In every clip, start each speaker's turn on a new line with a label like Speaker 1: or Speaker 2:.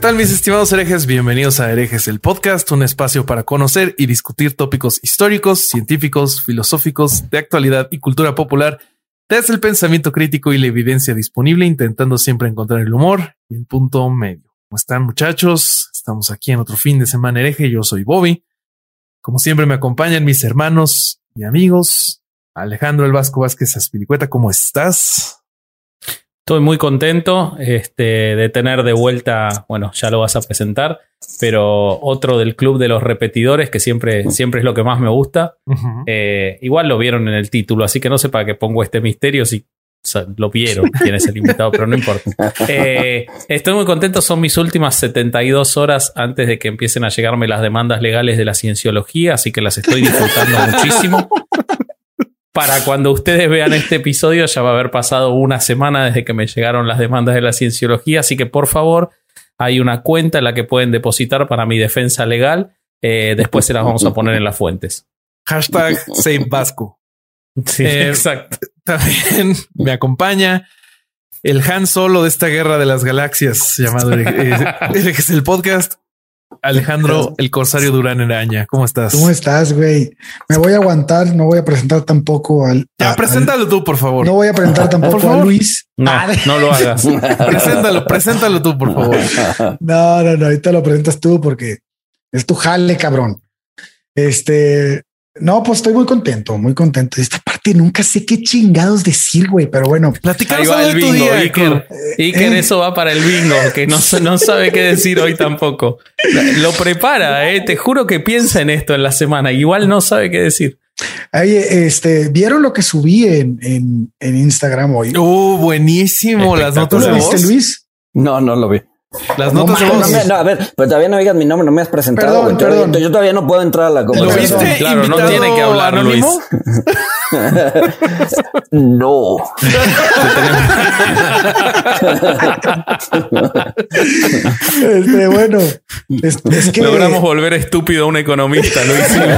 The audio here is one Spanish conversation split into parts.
Speaker 1: Tal mis estimados herejes? Bienvenidos a Herejes el Podcast, un espacio para conocer y discutir tópicos históricos, científicos, filosóficos, de actualidad y cultura popular desde el pensamiento crítico y la evidencia disponible, intentando siempre encontrar el humor y el punto medio. ¿Cómo están muchachos? Estamos aquí en otro fin de semana hereje, yo soy Bobby. Como siempre me acompañan mis hermanos y amigos. Alejandro El Vasco Vázquez Aspiricueta, ¿cómo estás?
Speaker 2: Estoy muy contento este, de tener de vuelta, bueno, ya lo vas a presentar, pero otro del club de los repetidores, que siempre, siempre es lo que más me gusta. Eh, igual lo vieron en el título, así que no sé para qué pongo este misterio si o sea, lo vieron quién es el invitado, pero no importa. Eh, estoy muy contento, son mis últimas 72 horas antes de que empiecen a llegarme las demandas legales de la cienciología, así que las estoy disfrutando muchísimo. Para cuando ustedes vean este episodio ya va a haber pasado una semana desde que me llegaron las demandas de la cienciología, así que por favor hay una cuenta en la que pueden depositar para mi defensa legal. Eh, después se las vamos a poner en las fuentes.
Speaker 1: Hashtag Save Vasco.
Speaker 2: Sí,
Speaker 1: Eh,
Speaker 2: exacto.
Speaker 1: También me acompaña el Han Solo de esta guerra de las galaxias llamado eh, Herejes el Podcast. Alejandro, el Corsario Durán Araña. ¿Cómo estás?
Speaker 3: ¿Cómo estás, güey? Me voy a aguantar, no voy a presentar tampoco al.
Speaker 1: Ya,
Speaker 3: a-
Speaker 1: preséntalo tú, por favor.
Speaker 3: no voy a presentar
Speaker 1: Por
Speaker 3: tampoco a
Speaker 1: favor.
Speaker 3: Luis.
Speaker 2: No, no lo hagas.
Speaker 1: Preséntalo, preséntalo tú, por favor.
Speaker 3: No, no, no, ahorita lo presentas tú porque es tu jale, cabrón. Este, no, pues estoy muy contento, muy contento. Esta parte nunca sé qué chingados decir, güey, pero bueno.
Speaker 1: Platicamos
Speaker 2: el
Speaker 1: de tu
Speaker 2: bingo,
Speaker 1: día,
Speaker 2: Iker.
Speaker 1: Iker.
Speaker 2: Iker,
Speaker 3: eh.
Speaker 2: eso va para el bingo, que no, no sabe qué decir hoy tampoco. Lo prepara, eh. te juro que piensa en esto en la semana. Igual no sabe qué decir.
Speaker 3: Oye, este, ¿vieron lo que subí en, en, en Instagram hoy?
Speaker 1: Uh, buenísimo. Las
Speaker 3: ¿Tú
Speaker 1: notas de
Speaker 3: lo viste. Luis?
Speaker 4: No, no lo vi.
Speaker 1: Las
Speaker 3: No
Speaker 1: notas.
Speaker 4: No, me- no, a ver, pero todavía no digas mi nombre, no me has presentado.
Speaker 3: Perdón.
Speaker 4: Yo todavía no puedo entrar a la
Speaker 1: ¿Lo
Speaker 4: conversación.
Speaker 1: viste?
Speaker 2: Claro, no tiene que hablar,
Speaker 1: anónimo?
Speaker 4: No.
Speaker 3: Este, bueno, es, es que
Speaker 2: Logramos volver estúpido a un economista, lo hicimos.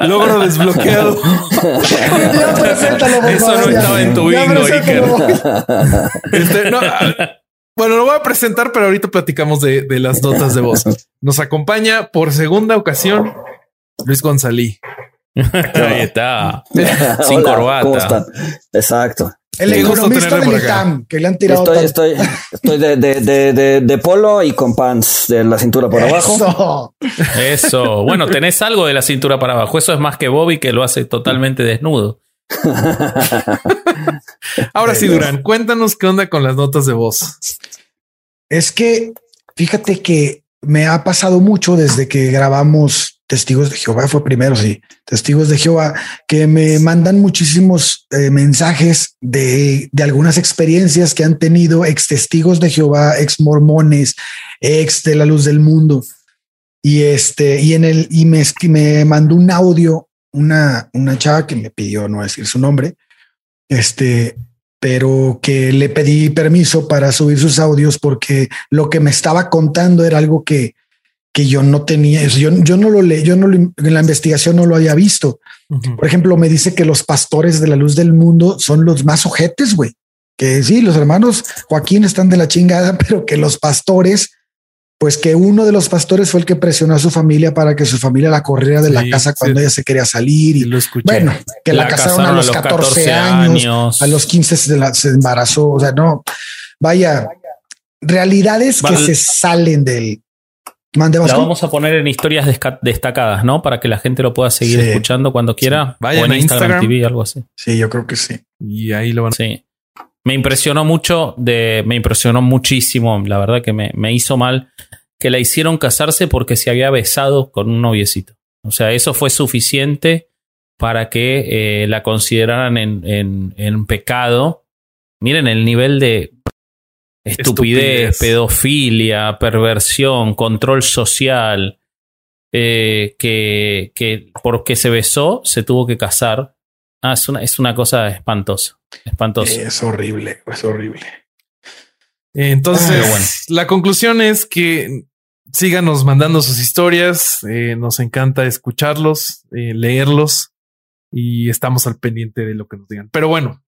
Speaker 1: Logro desbloqueado.
Speaker 3: Ya, preséntalo, por
Speaker 2: Eso no estaba en tu bingo,
Speaker 3: preséntalo.
Speaker 1: Este, no, bueno, lo voy a presentar, pero ahorita platicamos de, de las notas de voz. Nos acompaña por segunda ocasión Luis Gonzalí.
Speaker 2: Ahí está. Sin
Speaker 4: Hola,
Speaker 2: corbata.
Speaker 4: ¿Cómo están? Exacto.
Speaker 3: El economista del. ITAM, que le han tirado
Speaker 4: Estoy, estoy, estoy de, de, de, de, de polo y con pants de la cintura por abajo.
Speaker 3: Eso.
Speaker 2: Eso. Bueno, tenés algo de la cintura para abajo. Eso es más que Bobby que lo hace totalmente desnudo.
Speaker 1: Ahora sí, Durán, cuéntanos qué onda con las notas de voz.
Speaker 3: Es que fíjate que me ha pasado mucho desde que grabamos Testigos de Jehová, fue primero, sí, Testigos de Jehová, que me mandan muchísimos eh, mensajes de, de algunas experiencias que han tenido ex testigos de Jehová, ex mormones, ex de la luz del mundo. Y este, y en el, y me, me mandó un audio, una, una chava que me pidió no decir su nombre, este, pero que le pedí permiso para subir sus audios porque lo que me estaba contando era algo que, que yo no tenía, yo, yo no lo leí, yo no lo, en la investigación no lo había visto. Por ejemplo, me dice que los pastores de la luz del mundo son los más ojetes, güey. Que sí, los hermanos Joaquín están de la chingada, pero que los pastores, pues que uno de los pastores fue el que presionó a su familia para que su familia la corriera de la casa
Speaker 1: sí.
Speaker 3: cuando ella se quería salir.
Speaker 1: Y lo escuché.
Speaker 3: bueno, que la, casaron, a los 14, años, a los 15 se, la- se embarazó. O sea, no, vaya, realidades que se salen del. Mande
Speaker 2: La vamos a poner en historias destacadas, ¿no? Para que la gente lo pueda seguir
Speaker 3: Sí.
Speaker 2: escuchando cuando quiera.
Speaker 1: Vayan
Speaker 2: o en
Speaker 1: a
Speaker 2: Instagram,
Speaker 1: Instagram.
Speaker 2: TV, algo así.
Speaker 3: Sí, yo creo que sí.
Speaker 1: Y ahí lo van a
Speaker 2: Sí. Me impresionó mucho, de, me impresionó muchísimo, la verdad que me, me hizo mal que la hicieron casarse porque se había besado con un noviecito. O sea, eso fue suficiente para que eh, la consideraran en, en- en pecado miren el nivel de estupidez, pedofilia, perversión, control social, eh, que, que porque se besó se tuvo que casar. Ah, es una, es una cosa espantosa. Espantosa.
Speaker 3: Es horrible, es horrible.
Speaker 1: Entonces, la conclusión es que síganos mandando sus historias. Eh, nos encanta escucharlos, eh, leerlos y estamos al pendiente de lo que nos digan. Pero bueno,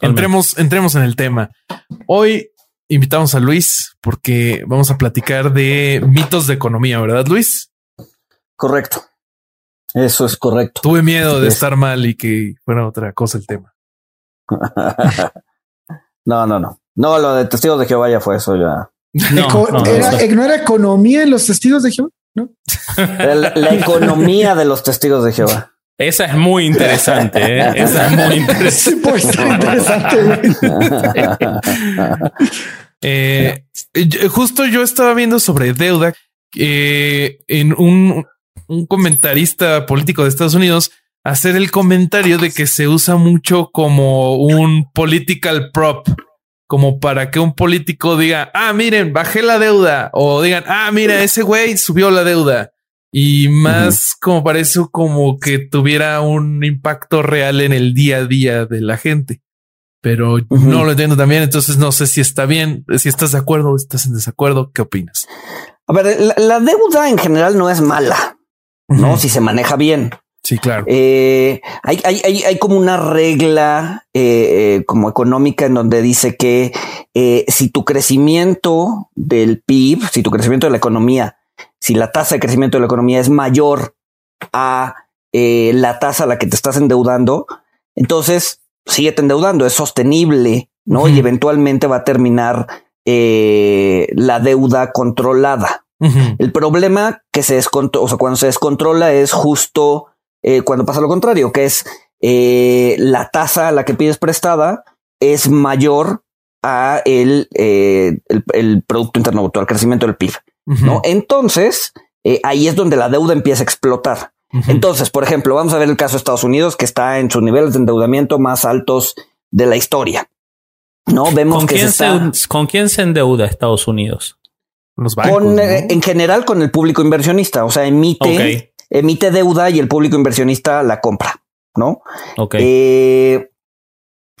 Speaker 1: entremos, entremos en el tema. Hoy invitamos a Luis porque vamos a platicar de mitos de economía, ¿verdad, Luis?
Speaker 4: Correcto. Eso es correcto.
Speaker 1: Tuve miedo de estar mal y que fuera otra cosa el tema.
Speaker 4: no, no, no. No, lo de testigos de Jehová ya fue eso ya.
Speaker 3: No, no, era, economía en los testigos de Jehová? ¿No?
Speaker 4: La, economía de los testigos de Jehová.
Speaker 2: Esa es muy interesante. ¿eh? Esa es muy interesante. pues interesante.
Speaker 1: eh, justo yo estaba viendo sobre deuda eh, en un, un comentarista político de Estados Unidos hacer el comentario de que se usa mucho como un political prop como para que un político diga, ah, miren, bajé la deuda, o digan, ah, mira, ese güey subió la deuda. Y más como para eso, como que tuviera un impacto real en el día a día de la gente. Pero no lo entiendo también, entonces no sé si está bien, si estás de acuerdo o estás en desacuerdo, ¿qué opinas?
Speaker 4: A ver, la, deuda en general no es mala, ¿no? Si se maneja bien.
Speaker 1: Sí, claro.
Speaker 4: Eh, hay, hay, hay, como una regla eh, eh, como económica en donde dice que si tu crecimiento del PIB, si tu crecimiento de la economía, si la tasa de crecimiento de la economía es mayor a la tasa a la que te estás endeudando, entonces sigue endeudando, es sostenible, ¿no? Y eventualmente va a terminar la deuda controlada. El problema que se descontrola, o sea, cuando se descontrola es justo eh, cuando pasa lo contrario, que es eh, la tasa a la que pides prestada es mayor a el, eh, el, Producto Interno Bruto, al crecimiento del PIB. ¿no? Entonces, ahí es donde la deuda empieza a explotar. Entonces, por ejemplo, vamos a ver el caso de Estados Unidos, que está en sus niveles de endeudamiento más altos de la historia. No vemos
Speaker 2: ¿Con
Speaker 4: que
Speaker 2: quién se, ¿Con quién se endeuda Estados Unidos?
Speaker 4: Los bancos, En general, con el público inversionista. O sea, emite emite deuda y el público inversionista la compra, ¿no?
Speaker 2: Ok.
Speaker 4: Eh,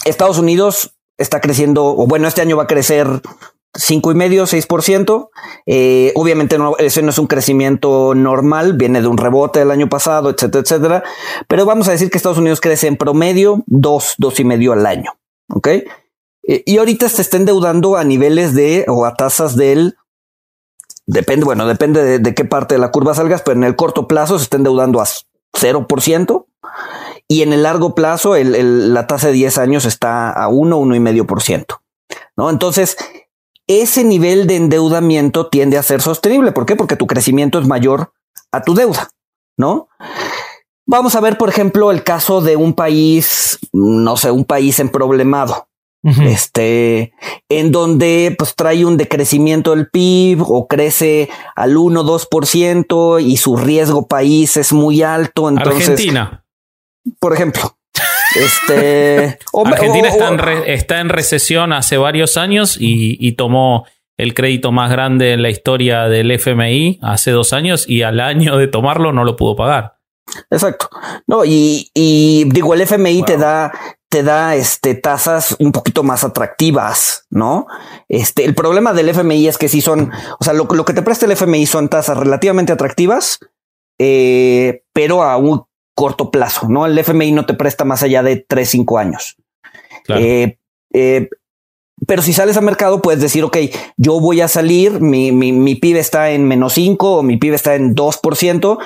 Speaker 4: Estados Unidos está creciendo, o bueno, este año va a crecer cinco y medio, 6%. Eh, obviamente no, ese no es un crecimiento normal, viene de un rebote del año pasado, etcétera, etcétera. Pero vamos a decir que Estados Unidos crece en promedio dos, dos y medio al año. Ok. Eh, y ahorita se está endeudando a niveles de o a tasas del Depende, bueno, depende de, qué parte de la curva salgas, pero en el corto plazo se está endeudando a 0% y en el largo plazo la tasa de 10 años está a 1, 1,5%. ¿no? Entonces, ese nivel de endeudamiento tiende a ser sostenible. ¿Por qué? Porque tu crecimiento es mayor a tu deuda, ¿no? Vamos a ver, por ejemplo, el caso de un país, no sé, un país en problemado este, en donde pues trae un decrecimiento del PIB o crece al 1, 2% y su riesgo país es muy alto. Entonces,
Speaker 2: Argentina.
Speaker 4: Por ejemplo. Este,
Speaker 2: Argentina está, en recesión hace varios años y, y, tomó el crédito más grande en la historia del FMI hace dos años y al año de tomarlo no lo pudo pagar.
Speaker 4: Exacto. No, y, y digo, el FMI te da te da este tasas un poquito más atractivas, ¿no? Este, el problema del FMI es que si son, o sea, lo, lo que te presta el FMI son tasas relativamente atractivas, eh, pero a un corto plazo, ¿no? El FMI no te presta más allá de 3, 5 años. Eh, eh, pero si sales al mercado, puedes decir, ok, yo voy a salir, mi, mi, mi PIB está en menos 5 o mi PIB está en 2%,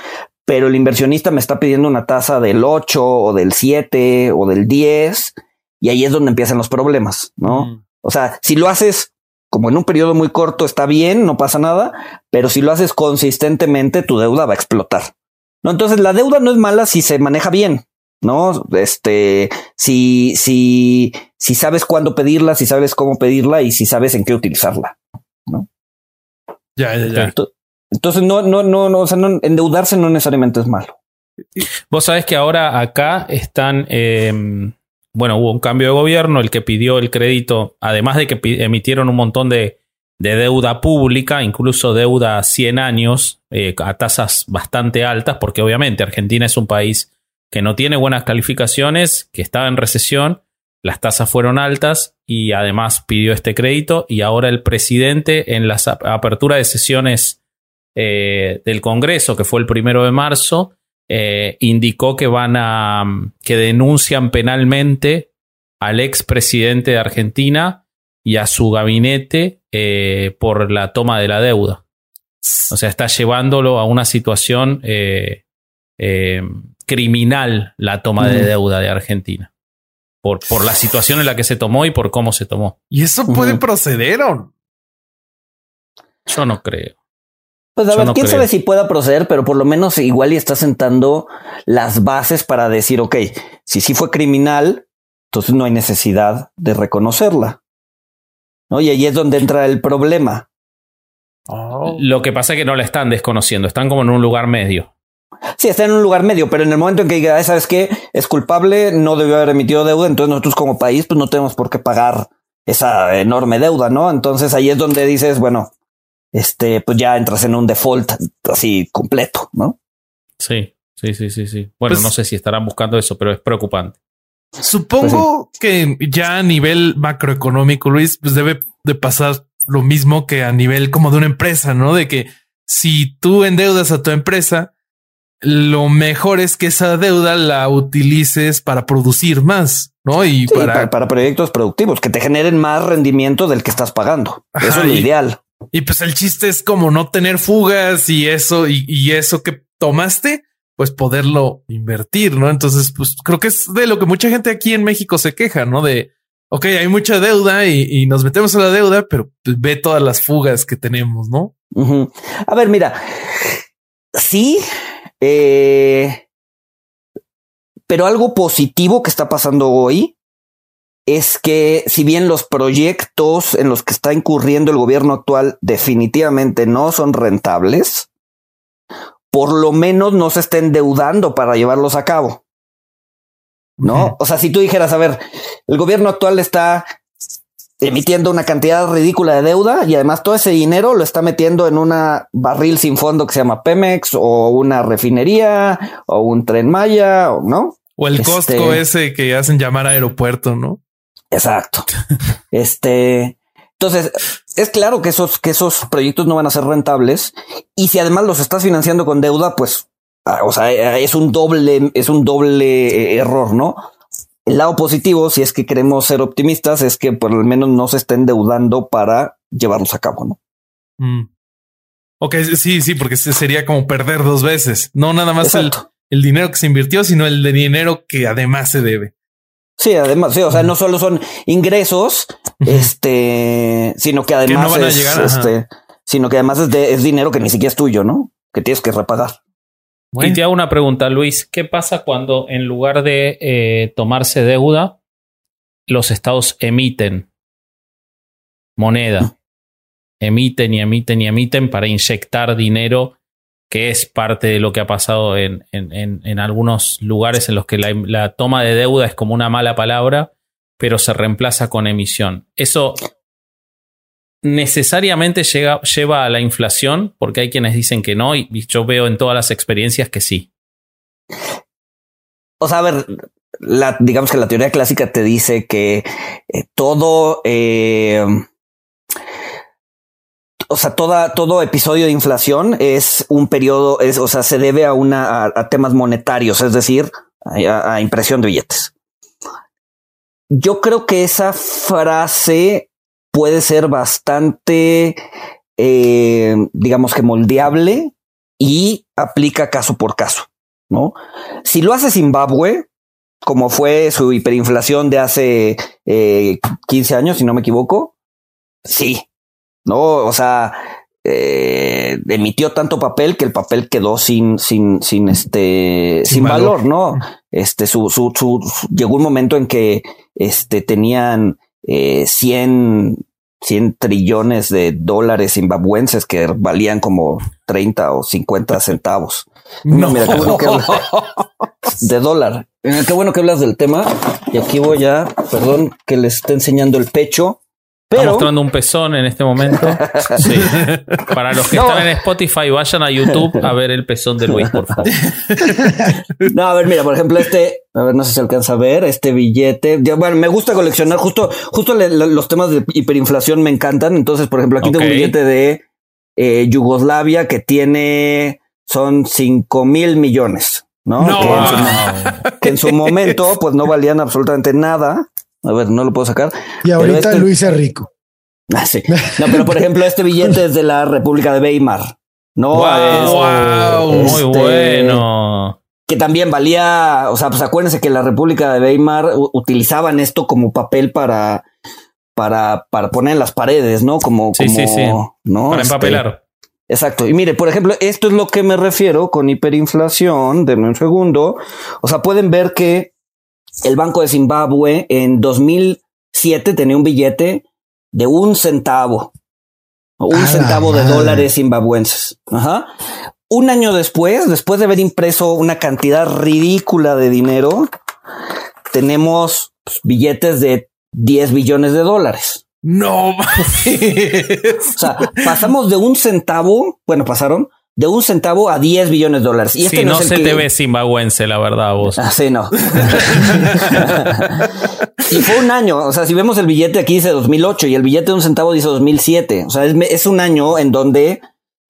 Speaker 4: pero el inversionista me está pidiendo una tasa del 8 o del 7 o del 10 y ahí es donde empiezan los problemas, ¿no? O sea, si lo haces como en un periodo muy corto está bien, no pasa nada, pero si lo haces consistentemente, tu deuda va a explotar. ¿no? Entonces, la deuda no es mala si se maneja bien, ¿no? Este, si, si, si sabes cuándo pedirla, si sabes cómo pedirla y si sabes en qué utilizarla, ¿no?
Speaker 1: Ya, ya, ya.
Speaker 4: Entonces, no, no, no, no, o sea, endeudarse no necesariamente es malo.
Speaker 2: Vos sabés que ahora acá están, em, bueno, hubo un cambio de gobierno, el que pidió el crédito, además de que emitieron un montón de, deuda pública, incluso deuda a 100 años, eh, a tasas bastante altas, porque obviamente Argentina es un país que no tiene buenas calificaciones, que estaba en recesión, las tasas fueron altas y además pidió este crédito y ahora el presidente en la apertura de sesiones eh, del Congreso, que fue el primero de marzo, eh, indicó que van a que denuncian penalmente al expresidente de Argentina y a su gabinete eh, por la toma de la deuda. O sea, está llevándolo a una situación criminal la toma de deuda de Argentina. Por, por, la situación en la que se tomó y por cómo se tomó.
Speaker 1: ¿Y eso puede proceder o
Speaker 2: Yo no creo.
Speaker 4: Pues a ver, quién sabe si pueda proceder, pero por lo menos igual y está sentando las bases para decir, ok, si sí fue criminal, entonces no hay necesidad de reconocerla. ¿No? Y ahí es donde entra el problema.
Speaker 2: Oh. Lo que pasa es que no la están desconociendo, están como en un lugar medio.
Speaker 4: Sí, está en un lugar medio, pero en el momento en que diga, ¿sabes qué? Es culpable, no debió haber emitido deuda, entonces nosotros como país pues no tenemos por qué pagar esa enorme deuda, ¿no? Entonces ahí es donde dices, bueno, este, pues ya entras en un default así completo, ¿no?
Speaker 2: Sí, sí, sí, sí, sí. Bueno, pues no sé si estarán buscando eso, pero es preocupante.
Speaker 1: Supongo pues que ya a nivel macroeconómico, Luis, pues debe de pasar lo mismo que a nivel como de una empresa, ¿no? De que si tú endeudas a tu empresa, lo mejor es que esa deuda la utilices para producir más, ¿no?
Speaker 4: Y para... para... proyectos productivos que te generen más rendimiento del que estás pagando. eso es lo ideal.
Speaker 1: Y pues el chiste es como no tener fugas y eso, y, eso que tomaste, pues poderlo invertir, ¿no? Entonces, pues creo que es de lo que mucha gente aquí en México se queja, ¿no? De, ok, hay mucha deuda y, nos metemos a la deuda, pero pues, ve todas las fugas que tenemos, ¿no?
Speaker 4: A ver, mira, sí, eh, pero algo positivo que está pasando hoy es que si bien los proyectos en los que está incurriendo el gobierno actual definitivamente no son rentables, por lo menos no se está endeudando para llevarlos a cabo. ¿No? O sea, si tú dijeras, a ver, el gobierno actual está emitiendo una cantidad ridícula de deuda y además todo ese dinero lo está metiendo en una barril sin fondo que se llama Pemex o una refinería o un tren Maya, ¿no?
Speaker 1: O el costo este ese que hacen llamar aeropuerto, ¿no?
Speaker 4: Exacto. este, entonces, es claro que esos, que esos proyectos no van a ser rentables. Y si además los estás financiando con deuda, pues, ah, o sea, es un doble, es un doble eh, error, ¿no? El lado positivo, si es que queremos ser optimistas, es que por lo menos no se estén endeudando para llevarlos a cabo, ¿no?
Speaker 1: Mm. Ok, sí, sí, porque sería como perder dos veces. No nada más el, el, dinero que se invirtió, sino el de dinero que además se debe.
Speaker 4: Sí, además, sí, o sea, no solo son ingresos, este, sino que además es, este, sino que además es, de, es dinero que ni siquiera es tuyo, ¿no? Que tienes que repagar.
Speaker 2: Y te hago una pregunta, Luis. ¿Qué pasa cuando en lugar de eh, tomarse deuda, los estados emiten moneda? Emiten y emiten y emiten para inyectar dinero que es parte de lo que ha pasado en, en, algunos lugares en los que la, toma de deuda es como una mala palabra, pero se reemplaza con emisión. Eso necesariamente llega, lleva a la inflación, porque hay quienes dicen que no, y yo veo en todas las experiencias que sí.
Speaker 4: O sea, a ver, la, digamos que la teoría clásica te dice que eh, todo eh, o sea, toda, todo episodio de inflación es un periodo, es, o sea, se debe a una, a, temas monetarios, es decir, a, impresión de billetes. Yo creo que esa frase puede ser bastante, eh, digamos que moldeable y aplica caso por caso, ¿no? Si lo hace Zimbabue, como fue su hiperinflación de hace 15 eh, años, si no me equivoco, sí, ¿no? O sea, eh, emitió tanto papel que el papel quedó sin, sin, sin este, sin, valor. ¿no? Este, su, su, su, llegó un momento en que, este, tenían, eh, 100, 100 trillones de dólares zimbabuenses que valían como 30 o 50 centavos. No, mira, qué bueno que de dólar. Qué bueno que hablas del tema. Y aquí voy a, perdón, que les esté enseñando el pecho.
Speaker 2: Está
Speaker 4: Pero
Speaker 2: mostrando un pezón en este momento. Sí. Para los que
Speaker 4: No.
Speaker 2: están en Spotify, vayan a YouTube a ver el pezón de Luis, por favor.
Speaker 4: No, a ver, mira, por ejemplo, este, a ver, no sé si alcanza a ver, este billete. Bueno, me gusta coleccionar, justo, justo le- los temas de hiperinflación me encantan. Entonces, por ejemplo, aquí tengo un billete de eh, Yugoslavia que tiene, son 5 mil millones, ¿no?
Speaker 1: No.
Speaker 4: Que, en su, que en su momento, pues no valían absolutamente nada. A ver, no lo puedo sacar.
Speaker 3: Y ahorita
Speaker 4: este-
Speaker 3: Luis es rico.
Speaker 4: Ah, sí. No, pero por ejemplo, este billete es de la República de Weimar. No,
Speaker 2: Wow,
Speaker 4: Es-
Speaker 1: wow,
Speaker 2: Muy
Speaker 4: este,
Speaker 2: bueno.
Speaker 4: que también valía, o sea, pues acuérdense que la República de Weimar utilizaban esto como papel para, para, para poner en las paredes, ¿no? Como,
Speaker 2: Sí,
Speaker 4: como,
Speaker 2: sí, sí.
Speaker 4: ¿no?
Speaker 2: Para
Speaker 4: Este,
Speaker 2: empapelar.
Speaker 4: Exacto. Y mire, por ejemplo, esto es lo que me refiero con hiperinflación. Denme un segundo. O sea, pueden ver que el Banco de Zimbabue en 2007 tenía un billete de un centavo. Un
Speaker 3: ¡A la
Speaker 4: centavo de dólares zimbabuenses. Ajá. Un año después, después de haber impreso una cantidad ridícula de dinero, tenemos pues, billetes de 10 billones de dólares.
Speaker 1: No.
Speaker 4: O sea, pasamos de un centavo, bueno, pasaron de un centavo a 10 billones de dólares. Y este
Speaker 2: sí,
Speaker 4: no,
Speaker 2: no,
Speaker 4: es el
Speaker 2: se
Speaker 4: que-
Speaker 2: te ve zimbabuense, la verdad, vos.
Speaker 4: Ah, sí, no. y fue un año. O sea, si vemos el billete aquí dice 2008 y el billete de un centavo dice 2007. O sea, es, es un año en donde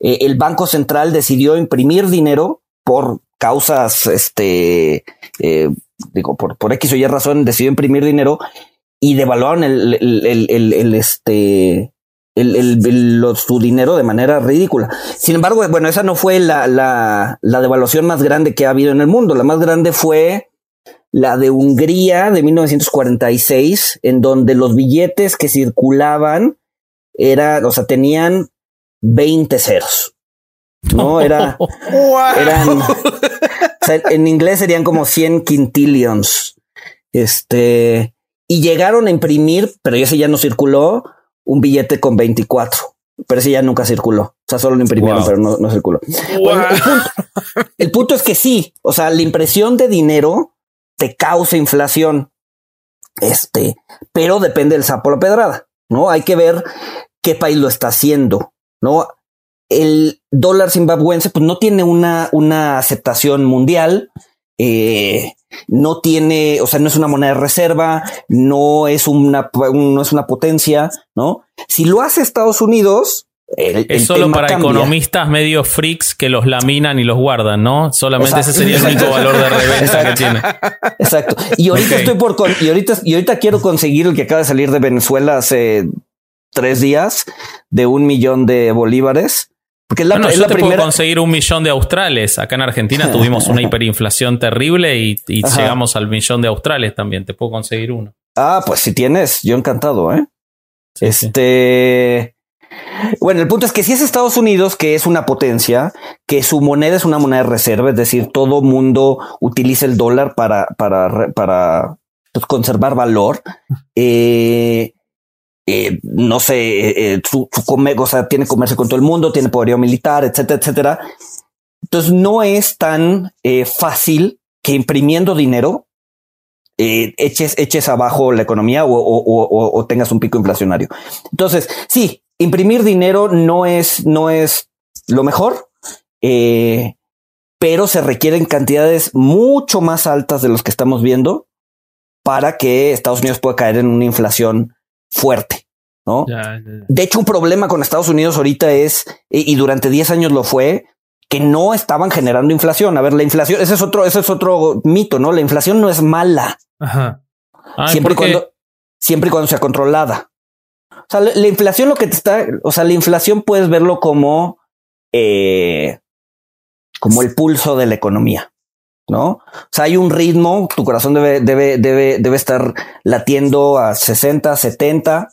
Speaker 4: eh, el Banco Central decidió imprimir dinero por causas, este, eh, digo, por, por X o Y razón, decidió imprimir dinero y devaluaron el, el, el, el- el, este, el, el- el- lo- su dinero de manera ridícula. Sin embargo, bueno, esa no fue la, la, la devaluación más grande que ha habido en el mundo. La más grande fue la de Hungría de 1946, en donde los billetes que circulaban eran, o sea, tenían 20 ceros. No era, eran, o sea, en inglés serían como 100 quintillions. Este, y llegaron a imprimir, pero ese ya no circuló, un billete con 24. Pero ese ya nunca circuló. O sea, solo lo imprimieron,
Speaker 2: Wow.
Speaker 4: pero no, no circuló. Bueno, el, punto, el punto es que sí, o sea, la impresión de dinero te causa inflación. Este, pero depende del sapo la pedrada, ¿no? Hay que ver qué país lo está haciendo, ¿no? El dólar zimbabuense, pues no tiene una, una aceptación mundial, eh, no tiene, o sea, no es una moneda de reserva, no es una, no es una potencia, ¿no? Si lo hace Estados Unidos, el, el
Speaker 2: Es solo para
Speaker 4: cambia.
Speaker 2: economistas medio freaks que los laminan y los guardan, ¿no? Solamente
Speaker 4: Exacto.
Speaker 2: ese sería el único valor de reventa que tiene.
Speaker 4: Exacto. Y ahorita estoy por con, y ahorita, y ahorita quiero conseguir el que acaba de salir de Venezuela hace tres días de un millón de bolívares. Porque es la,
Speaker 2: Bueno,
Speaker 4: es
Speaker 2: yo
Speaker 4: la
Speaker 2: te puedo conseguir un millón de australes. Acá en Argentina tuvimos una hiperinflación terrible y, llegamos al millón de australes también. Te puedo conseguir uno.
Speaker 4: Ah, pues si tienes, yo encantado, ¿eh?
Speaker 2: Sí, sí.
Speaker 4: Este. Bueno, el punto es que si es Estados Unidos, que es una potencia, que su moneda es una moneda de reserva, es decir, todo mundo utiliza el dólar para, para, para pues, conservar valor. Eh, eh, no sé, eh, eh, su, su come- o sea, tiene comercio con todo el mundo, tiene poderío militar, etcétera, etcétera. Entonces no es tan eh, fácil que imprimiendo dinero eh, eches, eches abajo la economía o, tengas un pico inflacionario. Entonces, sí, imprimir dinero no es, no es lo mejor, eh, pero se requieren cantidades mucho más altas de los que estamos viendo para que Estados Unidos pueda caer en una inflación fuerte, ¿no?
Speaker 1: Ya, ya, ya.
Speaker 4: De hecho, un problema con Estados Unidos ahorita es, y y durante 10 años lo fue, que no estaban generando inflación. A ver, la inflación, ese es otro, ese es otro mito, ¿no? La inflación no es mala,
Speaker 1: Ajá.
Speaker 2: Ay,
Speaker 4: siempre cuando, siempre y cuando sea controlada. O sea, la, la inflación lo que te está, o sea, la inflación puedes verlo como, eh, como el pulso de la economía, ¿no? O sea, hay un ritmo, tu corazón debe, debe, debe, debe estar latiendo a 60, 70,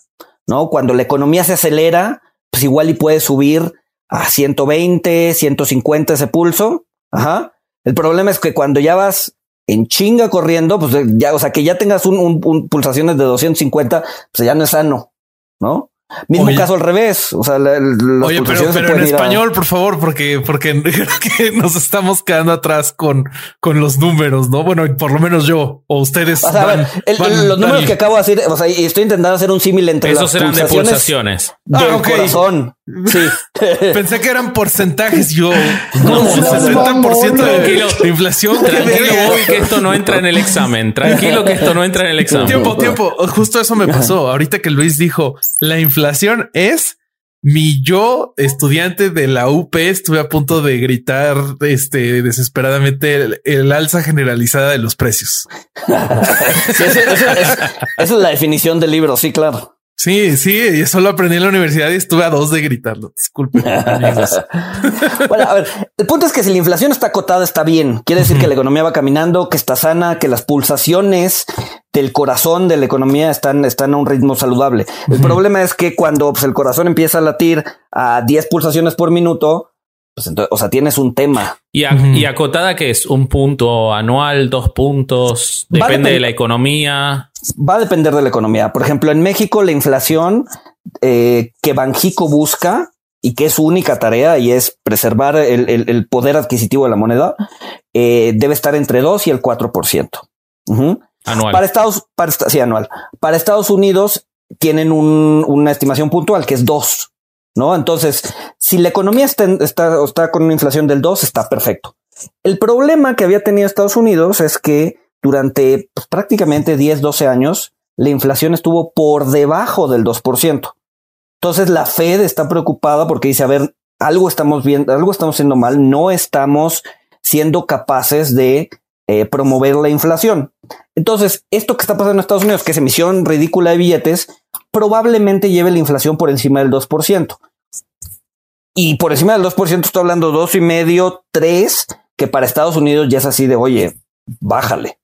Speaker 4: ¿no? Cuando la economía se acelera, pues igual y puede subir a 120, 150 ese pulso. Ajá. El problema es que cuando ya vas en chinga corriendo, pues ya, o sea, que ya tengas un, un- un pulsaciones de 250, pues ya no es sano, ¿no? Mismo caso al revés. O sea,
Speaker 1: oye, pero, en español, por favor, porque, porque creo que nos estamos quedando atrás con, con los números, no? Bueno, por lo menos yo o ustedes.
Speaker 4: a ver, los números que acabo de decir, o sea, y estoy intentando hacer un símil entre
Speaker 2: Esos eran de pulsaciones
Speaker 4: del ah, corazón. Sí.
Speaker 1: Pensé que eran porcentajes. Yo no, 60% de, inflación.
Speaker 2: Tranquilo, que esto no entra en el examen. Tranquilo, que esto no entra en el examen.
Speaker 1: Tiempo, tiempo. Justo eso me pasó. Ahorita que Luis dijo la inflación es mi yo, estudiante de la UP, estuve a punto de gritar este, desesperadamente el, alza generalizada de los precios.
Speaker 4: esa es la definición del libro, sí, claro.
Speaker 1: Sí, sí, y eso lo aprendí en la universidad y estuve a dos de gritarlo. Disculpe.
Speaker 4: bueno, a ver, el punto es que si la inflación está acotada, está bien. Quiere decir que la economía va caminando, que está sana, que las pulsaciones del corazón de la economía están, están a un ritmo saludable. El problema es que cuando pues, el corazón empieza a latir a 10 pulsaciones por minuto, pues entonces, o sea, tienes un tema.
Speaker 2: Y, acotada que es un punto anual, dos puntos, depende de la economía.
Speaker 4: Va a depender de la economía. Por ejemplo, en México la inflación eh, que Banjico busca y que es su única tarea y es preservar el, poder adquisitivo de la moneda, eh, debe estar entre 2 y el 4%.
Speaker 2: Anual.
Speaker 4: Para Estados, para, sí, anual. Para Estados Unidos tienen una estimación puntual que es 2. ¿No? Entonces, si la economía está, está, está con una inflación del 2, está perfecto. El problema que había tenido Estados Unidos es que durante pues, prácticamente 10, 12 años, la inflación estuvo por debajo del 2%. Entonces la Fed está preocupada porque dice, a ver, algo estamos viendo, algo estamos haciendo mal, no estamos siendo capaces de eh, promover la inflación. Entonces, esto que está pasando en Estados Unidos, que es emisión ridícula de billetes, probablemente lleve la inflación por encima del 2%. Y por encima del 2% estoy hablando dos y medio, tres, que para Estados Unidos ya es así de, oye, bájale,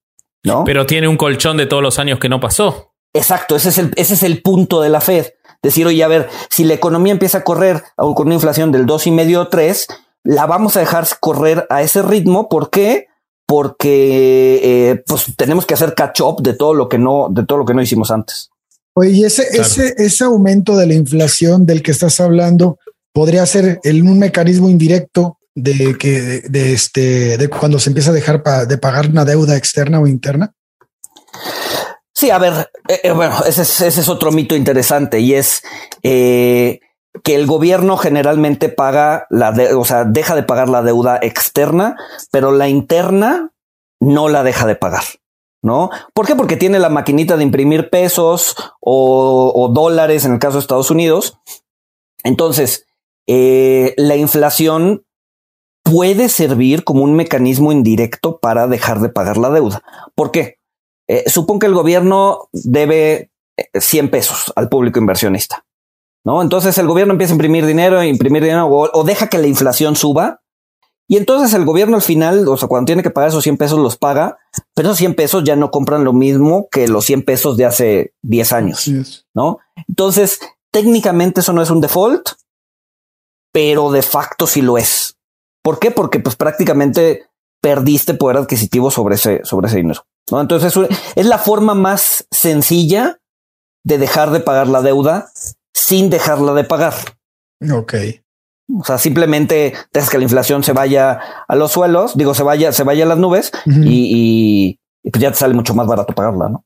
Speaker 4: ¿no?
Speaker 2: Pero tiene un colchón de todos los años que no pasó.
Speaker 4: Exacto, ese es el, ese es el punto de la Fed. Decir, oye, a ver, si la economía empieza a correr con una inflación del dos y medio, tres, la vamos a dejar correr a ese ritmo. ¿Por qué? Porque eh, pues tenemos que hacer catch up de todo lo que no, de todo lo que no hicimos antes.
Speaker 3: Oye, y ese, ese, ese aumento de la inflación del que estás hablando, podría ser el, un mecanismo indirecto de que de, este de cuando se empieza a dejar de pagar una deuda externa o interna?
Speaker 4: Sí, a ver, eh, eh, bueno, ese es, ese es, otro mito interesante y es eh, que el gobierno generalmente paga la deuda, o sea, deja de pagar la deuda externa, pero la interna no la deja de pagar. ¿No? ¿Por qué? Porque tiene la maquinita de imprimir pesos o, dólares en el caso de Estados Unidos. Entonces, eh, la inflación puede servir como un mecanismo indirecto para dejar de pagar la deuda. ¿Por qué? Eh, supongo que el gobierno debe 100 eh, pesos al público inversionista, ¿no? Entonces el gobierno empieza a imprimir dinero, imprimir dinero o, deja que la inflación suba. Y entonces el gobierno al final, o sea, cuando tiene que pagar esos 100 pesos, los paga, pero esos 100 pesos ya no compran lo mismo que los 100 pesos de hace 10 años, ¿no? Entonces, técnicamente eso no es un default, pero de facto sí lo es. ¿Por qué? Porque pues prácticamente perdiste poder adquisitivo sobre ese, sobre ese dinero. ¿no? Entonces es la forma más sencilla de dejar de pagar la deuda sin dejarla de pagar.
Speaker 3: Ok.
Speaker 4: O sea, simplemente dejas que la inflación se vaya a los suelos, digo, se vaya, se vaya a las nubes y, pues ya te sale mucho más barato pagarla, ¿no?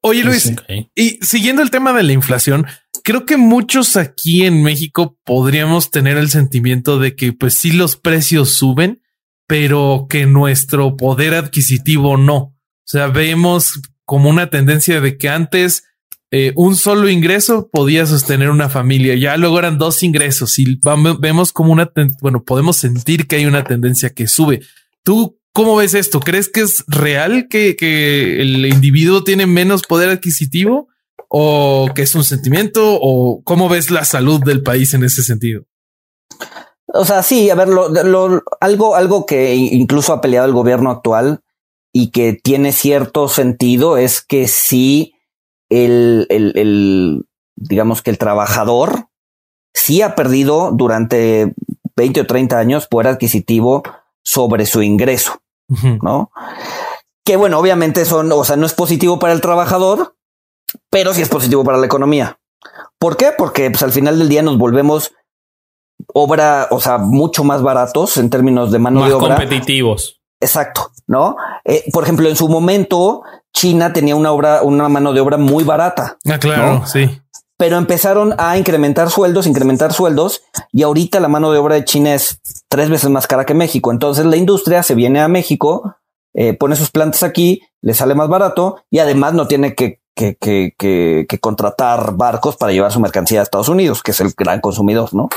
Speaker 1: oye, Luis, y siguiendo el tema de la inflación, creo que muchos aquí en México podríamos tener el sentimiento de que pues sí los precios suben, pero que nuestro poder adquisitivo no. O sea, vemos como una tendencia de que antes eh, un solo ingreso podía sostener una familia, ya luego eran dos ingresos y vemos como una, bueno, podemos sentir que hay una tendencia que sube. ¿Tú cómo ves esto? ¿Crees que es real que, que el individuo tiene menos poder adquisitivo? o que es un sentimiento o cómo ves la salud del país en ese sentido?
Speaker 4: O sea, sí, a ver, algo, algo que incluso ha peleado el gobierno actual y que tiene cierto sentido es que sí, el, el, digamos que el trabajador sí ha perdido durante 20 o 30 años poder adquisitivo sobre su ingreso, ¿no? Que bueno, obviamente son, o sea, no es positivo para el trabajador, pero sí es positivo para la economía. ¿Por qué? Porque pues, al final del día nos volvemos obra, o sea, mucho más baratos en términos de mano de obra.
Speaker 2: competitivos.
Speaker 4: Exacto, ¿no? Eh, por ejemplo, en su momento, China tenía una obra, una mano de obra muy barata.
Speaker 1: Ah, claro, sí.
Speaker 4: Pero empezaron a incrementar sueldos, incrementar sueldos, y ahorita la mano de obra de China es tres veces más cara que México. Entonces la industria se viene a México, eh, pone sus plantas aquí, le sale más barato y además no tiene que, que, que, que, contratar barcos para llevar su mercancía a Estados Unidos, que es el gran consumidor, ¿no?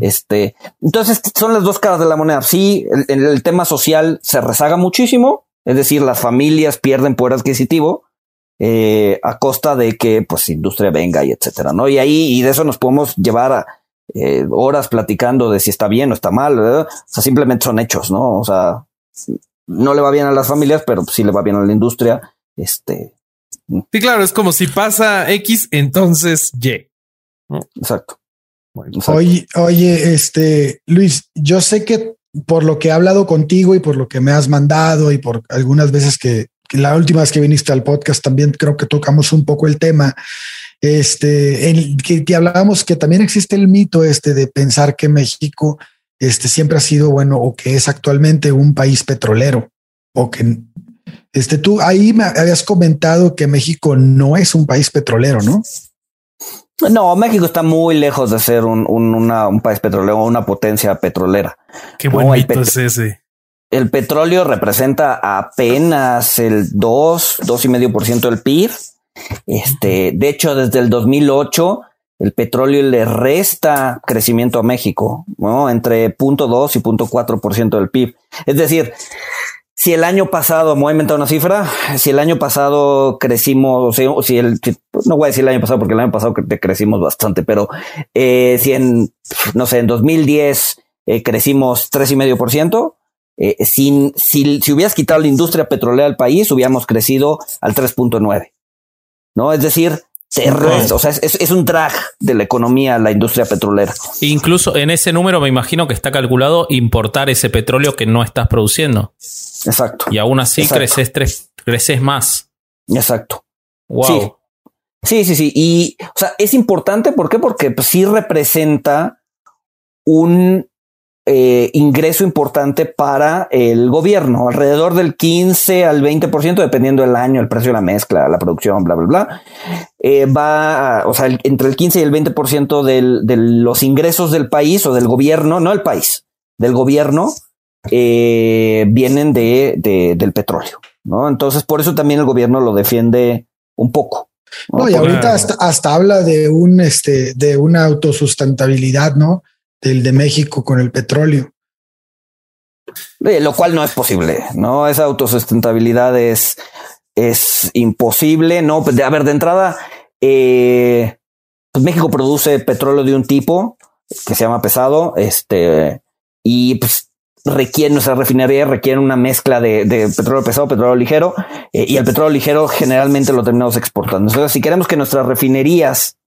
Speaker 4: Este, entonces son las dos caras de la moneda. Sí, el, el, tema social se rezaga muchísimo, es decir, las familias pierden poder adquisitivo eh, a costa de que pues industria venga y etcétera, ¿no? Y ahí, y de eso nos podemos llevar a, eh, horas platicando de si está bien o está mal, o sea, simplemente son hechos, ¿no? O sea, no le va bien a las familias, pero sí le va bien a la industria. Este.
Speaker 1: Sí, claro, es como si pasa X, entonces Y.
Speaker 4: Exacto.
Speaker 3: Oye, oye, este Luis, yo sé que por lo que he hablado contigo y por lo que me has mandado y por algunas veces que, la última vez que viniste al podcast también creo que tocamos un poco el tema. Este, en que, que hablábamos que también existe el mito este de pensar que México este siempre ha sido bueno o que es actualmente un país petrolero o que este tú ahí me habías comentado que México no es un país petrolero, ¿no?
Speaker 4: No, México está muy lejos de ser un, un, país petrolero, una potencia petrolera.
Speaker 1: Qué buen mito es ese.
Speaker 4: El petróleo representa apenas el 2, dos y medio por ciento del PIB. Este, de hecho, desde el 2008, el petróleo le resta crecimiento a México, ¿no? Entre 0.2 y 0.4 por ciento del PIB. Es decir, si el año pasado, me voy a inventar una cifra, si el año pasado crecimos, o si el, no voy a decir el año pasado porque el año pasado crecimos bastante, pero eh, si en, no sé, en 2010 eh, crecimos tres y medio por ciento, eh, sin, si, si hubieras quitado la industria petrolera del país, hubiéramos crecido al 3.9. ¿No? Es decir, o sea, es, un drag de la economía la industria petrolera.
Speaker 2: Incluso en ese número me imagino que está calculado importar ese petróleo que no estás produciendo.
Speaker 4: Exacto.
Speaker 2: Y aún así creces, creces más.
Speaker 4: Exacto.
Speaker 2: Wow.
Speaker 4: Sí. sí, sí, Y, o sea, es importante, ¿por qué? Porque pues, sí representa un eh, ingreso importante para el gobierno, alrededor del 15 al 20%, dependiendo del año, el precio de la mezcla, la producción, bla, bla, bla. Eh, va, o sea, entre el 15 y el 20% del, de los ingresos del país o del gobierno, no el país, del gobierno, eh, vienen de, de, del petróleo, ¿no? Entonces, por eso también el gobierno lo defiende un poco.
Speaker 3: No, y ahorita hasta, hasta habla de un, este, de una autosustentabilidad, ¿no? Del de México con el petróleo.
Speaker 4: lo cual no es posible, ¿no? Esa autosustentabilidad es, es imposible, ¿no? Pues, a ver, de entrada, eh, pues México produce petróleo de un tipo que se llama pesado, este, y pues requiere, nuestra refinería requiere una mezcla de, petróleo pesado, petróleo ligero, eh, y el petróleo ligero generalmente lo terminamos exportando. Entonces, si queremos que nuestras refinerías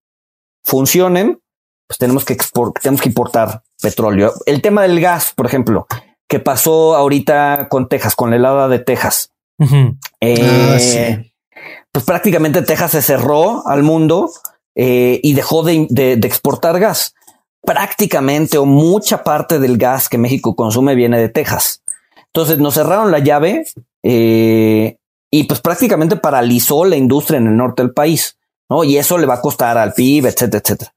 Speaker 4: funcionen, pues tenemos que, tenemos que importar petróleo. El tema del gas, por ejemplo, que pasó ahorita con Texas, con la helada de Texas. Eh, ah, pues prácticamente Texas se cerró al mundo eh, y dejó de, exportar gas. Prácticamente o mucha parte del gas que México consume viene de Texas. Entonces nos cerraron la llave eh, y pues prácticamente paralizó la industria en el norte del país. ¿no? Y eso le va a costar al PIB, etcétera, etcétera.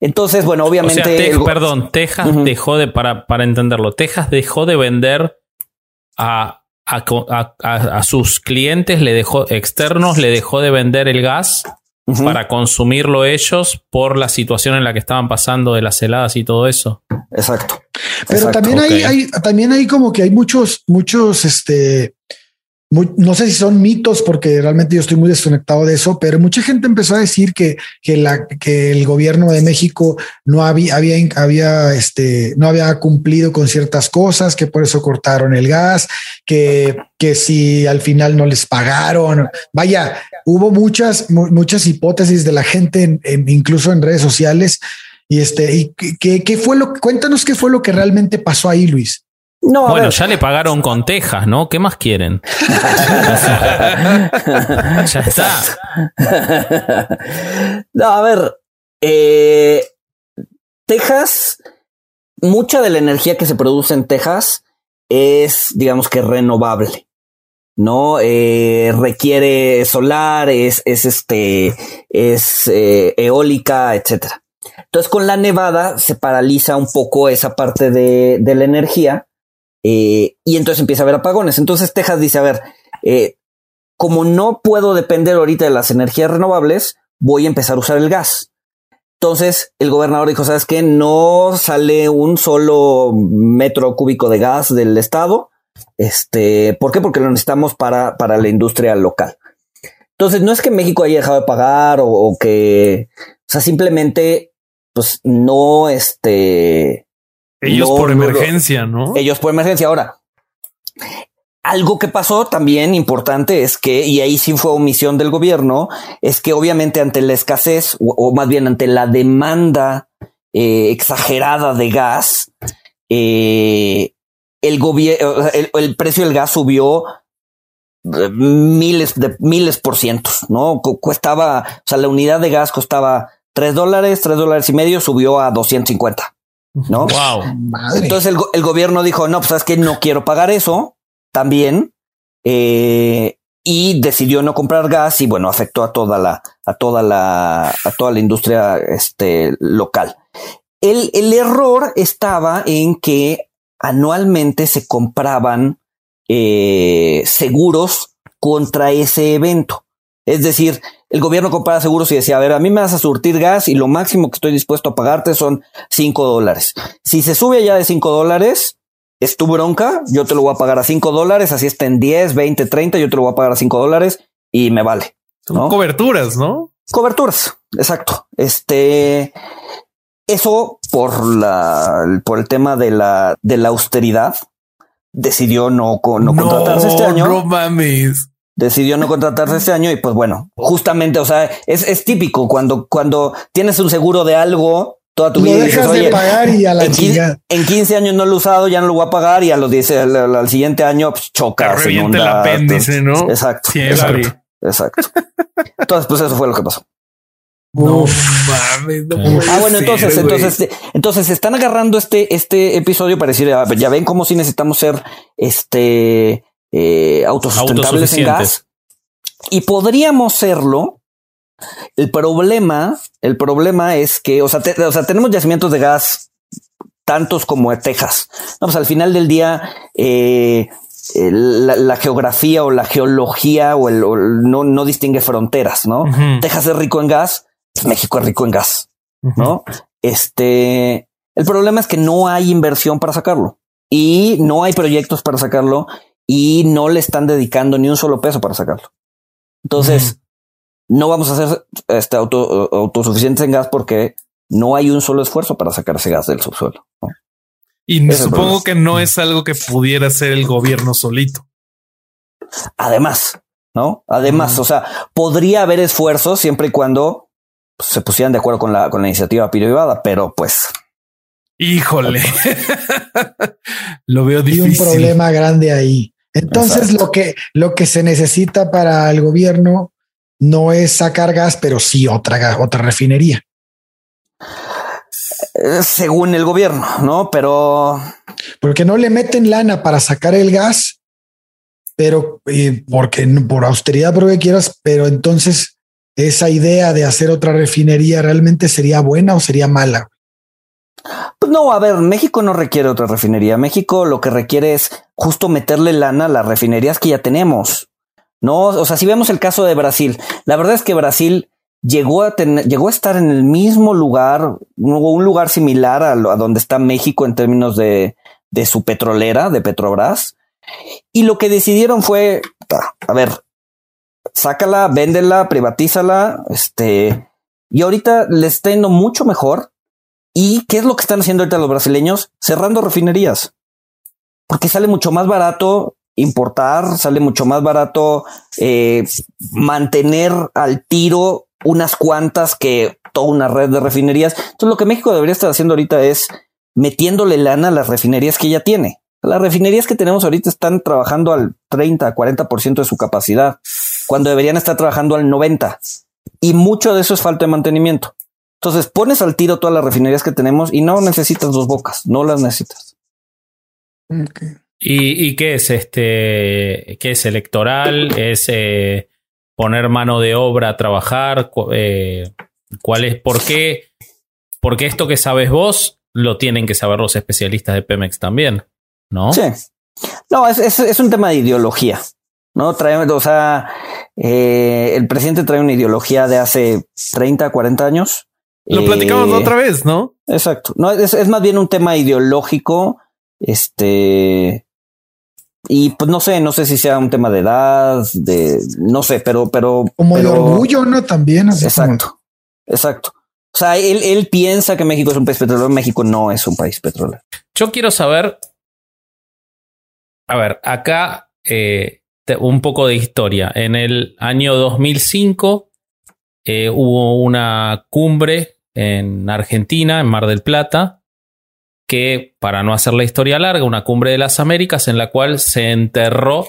Speaker 4: Entonces, bueno, obviamente.
Speaker 2: Perdón, Texas dejó de, para, para entenderlo, Texas dejó de vender a, a, sus clientes, le dejó externos, le dejó de vender el gas para consumirlo ellos por la situación en la que estaban pasando de las heladas y todo eso.
Speaker 4: Exacto.
Speaker 3: Pero también hay, hay, también hay como que hay muchos, muchos, este, no sé si son mitos porque realmente yo estoy muy desconectado de eso, pero mucha gente empezó a decir que, que, la, que el gobierno de México no había, había, este, no había cumplido con ciertas cosas, que por eso cortaron el gas, que, que si al final no les pagaron. Vaya, hubo muchas, muchas hipótesis de la gente, incluso en redes sociales. Y este, qué, qué fue lo, cuéntanos qué fue lo que realmente pasó ahí, Luis.
Speaker 2: No, bueno, ya le pagaron con Texas, ¿no? ¿Qué más quieren? ya está.
Speaker 4: No, a ver, Eh, Texas, mucha de la energía que se produce en Texas es, digamos que renovable. ¿no? Eh, requiere solar, es, es este, es eh, eólica, etcétera. Entonces, con la nevada se paraliza un poco esa parte de, de la energía eh, y entonces empieza a haber apagones. Entonces, Texas dice: A ver, eh, como no puedo depender ahorita de las energías renovables, voy a empezar a usar el gas. Entonces el gobernador dijo, ¿sabes qué? No sale un solo metro cúbico de gas del estado. Este, ¿por qué? Porque lo necesitamos para, para la industria local. Entonces no es que México haya dejado de pagar o, o que, o sea, simplemente, pues no, este,
Speaker 1: Ellos
Speaker 4: No,
Speaker 1: por
Speaker 4: no.
Speaker 1: emergencia, ¿no?
Speaker 4: ellos por emergencia. Ahora, algo que pasó también importante es que, y ahí sí fue omisión del gobierno, es que obviamente ante la escasez, o, o más bien ante la demanda eh, exagerada de gas, eh, el gobierno, el, el precio del gas subió eh, miles de miles por cientos, ¿no? Cu- Costaba, o sea, la unidad de gas costaba tres dólares, tres dólares y medio, subió a 250, ¿no?
Speaker 2: Wow.
Speaker 3: Madre.
Speaker 4: Entonces el, el gobierno dijo, no, pues es que no quiero pagar eso también. eh, y decidió no comprar gas y bueno, afectó a toda la, a toda la, a toda la industria este, local. El, el error estaba en que anualmente se compraban eh, seguros contra ese evento. Es decir, el gobierno compraba seguros y decía, a ver, a mí me vas a surtir gas y lo máximo que estoy dispuesto a pagarte son 5 dólares. Si se sube allá de 5 dólares, es tu bronca, yo te lo voy a pagar a 5 dólares, así está en 10, 20, 30, yo te lo voy a pagar a 5 dólares y me vale.
Speaker 1: Son
Speaker 4: ¿no?
Speaker 1: coberturas, ¿no?
Speaker 4: Coberturas, exacto. Este, eso por la, por el tema de la, de la austeridad, decidió no, co- no contratarse este año
Speaker 1: No mames.
Speaker 4: Decidió no contratarse este año y pues bueno, justamente, o sea, es, es típico cuando, cuando tienes un seguro de algo toda tu
Speaker 3: Lo
Speaker 4: vida y dices,
Speaker 3: dejas de
Speaker 4: oye,
Speaker 3: pagar y a la
Speaker 4: en,
Speaker 3: chingada.
Speaker 4: en 15 años no lo he usado, ya no lo voy a pagar y a los 10, al, al- al siguiente año pues, choca, se
Speaker 1: revienta el apéndice, ¿no?
Speaker 4: Exacto,
Speaker 1: Siempre.
Speaker 4: exacto, exacto. Entonces, pues eso fue lo que pasó.
Speaker 1: No mames. no
Speaker 2: Ah,
Speaker 4: Ah, bueno,
Speaker 1: ser,
Speaker 4: entonces,
Speaker 1: güey.
Speaker 4: entonces, este, entonces están agarrando este, este episodio para decir, a ver, ya ven cómo si necesitamos ser este eh, autosustentables en gas. Y podríamos serlo. El problema, el problema es que, o sea, te- o sea, tenemos yacimientos de gas tantos como en Texas. No, pues al final del día, eh, eh, la, la geografía o la geología o el, o el- no, no distingue fronteras, ¿no? Texas es rico en gas, pues México es rico en gas. ¿no? Este, el problema es que no hay inversión para sacarlo y no hay proyectos para sacarlo y no le están dedicando ni un solo peso para sacarlo. Entonces, no vamos a ser este, auto- autosuficientes en gas porque no hay un solo esfuerzo para sacar ese gas del subsuelo. ¿no?
Speaker 1: Y
Speaker 4: Ese
Speaker 1: supongo que no es algo que pudiera hacer el gobierno solito.
Speaker 4: Además, ¿no? Además, o sea, podría haber esfuerzos siempre y cuando pues, se pusieran de acuerdo con la, con la iniciativa privada, pero pues
Speaker 1: Híjole. Lo veo
Speaker 3: Hay
Speaker 1: difícil.
Speaker 3: un problema grande ahí. Entonces,
Speaker 4: Exacto.
Speaker 3: lo que, lo que se necesita para el gobierno no es sacar gas, pero sí otra, otra refinería.
Speaker 4: eh, según el gobierno, ¿no? Pero
Speaker 3: Porque no le meten lana para sacar el gas, pero eh, porque por austeridad, por lo que quieras, pero entonces esa idea de hacer otra refinería realmente sería buena o sería mala.
Speaker 4: Pues no, a ver, México no requiere otra refinería. México lo que requiere es justo meterle lana a las refinerías que ya tenemos. No, o sea, si vemos el caso de Brasil, la verdad es que Brasil llegó a a estar en el mismo lugar, un un lugar similar a, lo- a donde está México en términos de, de su petrolera, de Petrobras. Y lo que decidieron fue, "Ta, a ver, sácala, véndela, privatízala, este, y ahorita le está yendo mucho mejor. ¿Y qué es lo que están haciendo ahorita los brasileños? Cerrando refinerías. Porque sale mucho más barato importar, sale mucho más barato eh, mantener al tiro unas cuantas que toda una red de refinerías. Entonces lo que México debería estar haciendo ahorita es metiéndole lana a las refinerías que ya tiene. Las refinerías que tenemos ahorita están trabajando al 30, 40% de su capacidad, cuando deberían estar trabajando al 90. Y mucho de eso es falta de mantenimiento. Entonces pones al tiro todas las refinerías que tenemos y no necesitas dos bocas, no las necesitas.
Speaker 2: ¿Y, qué es este? ¿Qué es electoral? ¿Es eh, poner mano de obra a trabajar? Eh, ¿Cuál es? ¿Por qué? Porque esto que sabes vos lo tienen que saber los especialistas de Pemex también, ¿no?
Speaker 4: Sí. No, es, es, un tema de ideología. ¿no? Trae, o sea, eh, el presidente trae una ideología de hace 30, 40 años.
Speaker 1: Lo platicamos otra vez, ¿no?
Speaker 4: Exacto. No, es, es, más bien un tema ideológico. Este. Y pues no sé, no sé si sea un tema de edad, de no sé, pero, pero.
Speaker 3: Como de orgullo, ¿no? También.
Speaker 4: exacto. Exacto. O sea, él, él piensa que México es un país petrolero. México no es un país petrolero.
Speaker 2: Yo quiero saber. A ver, acá eh, un poco de historia. En el año 2005 eh, hubo una cumbre en Argentina, en Mar del Plata, que, para no hacer la historia larga, una cumbre de las Américas en la cual se enterró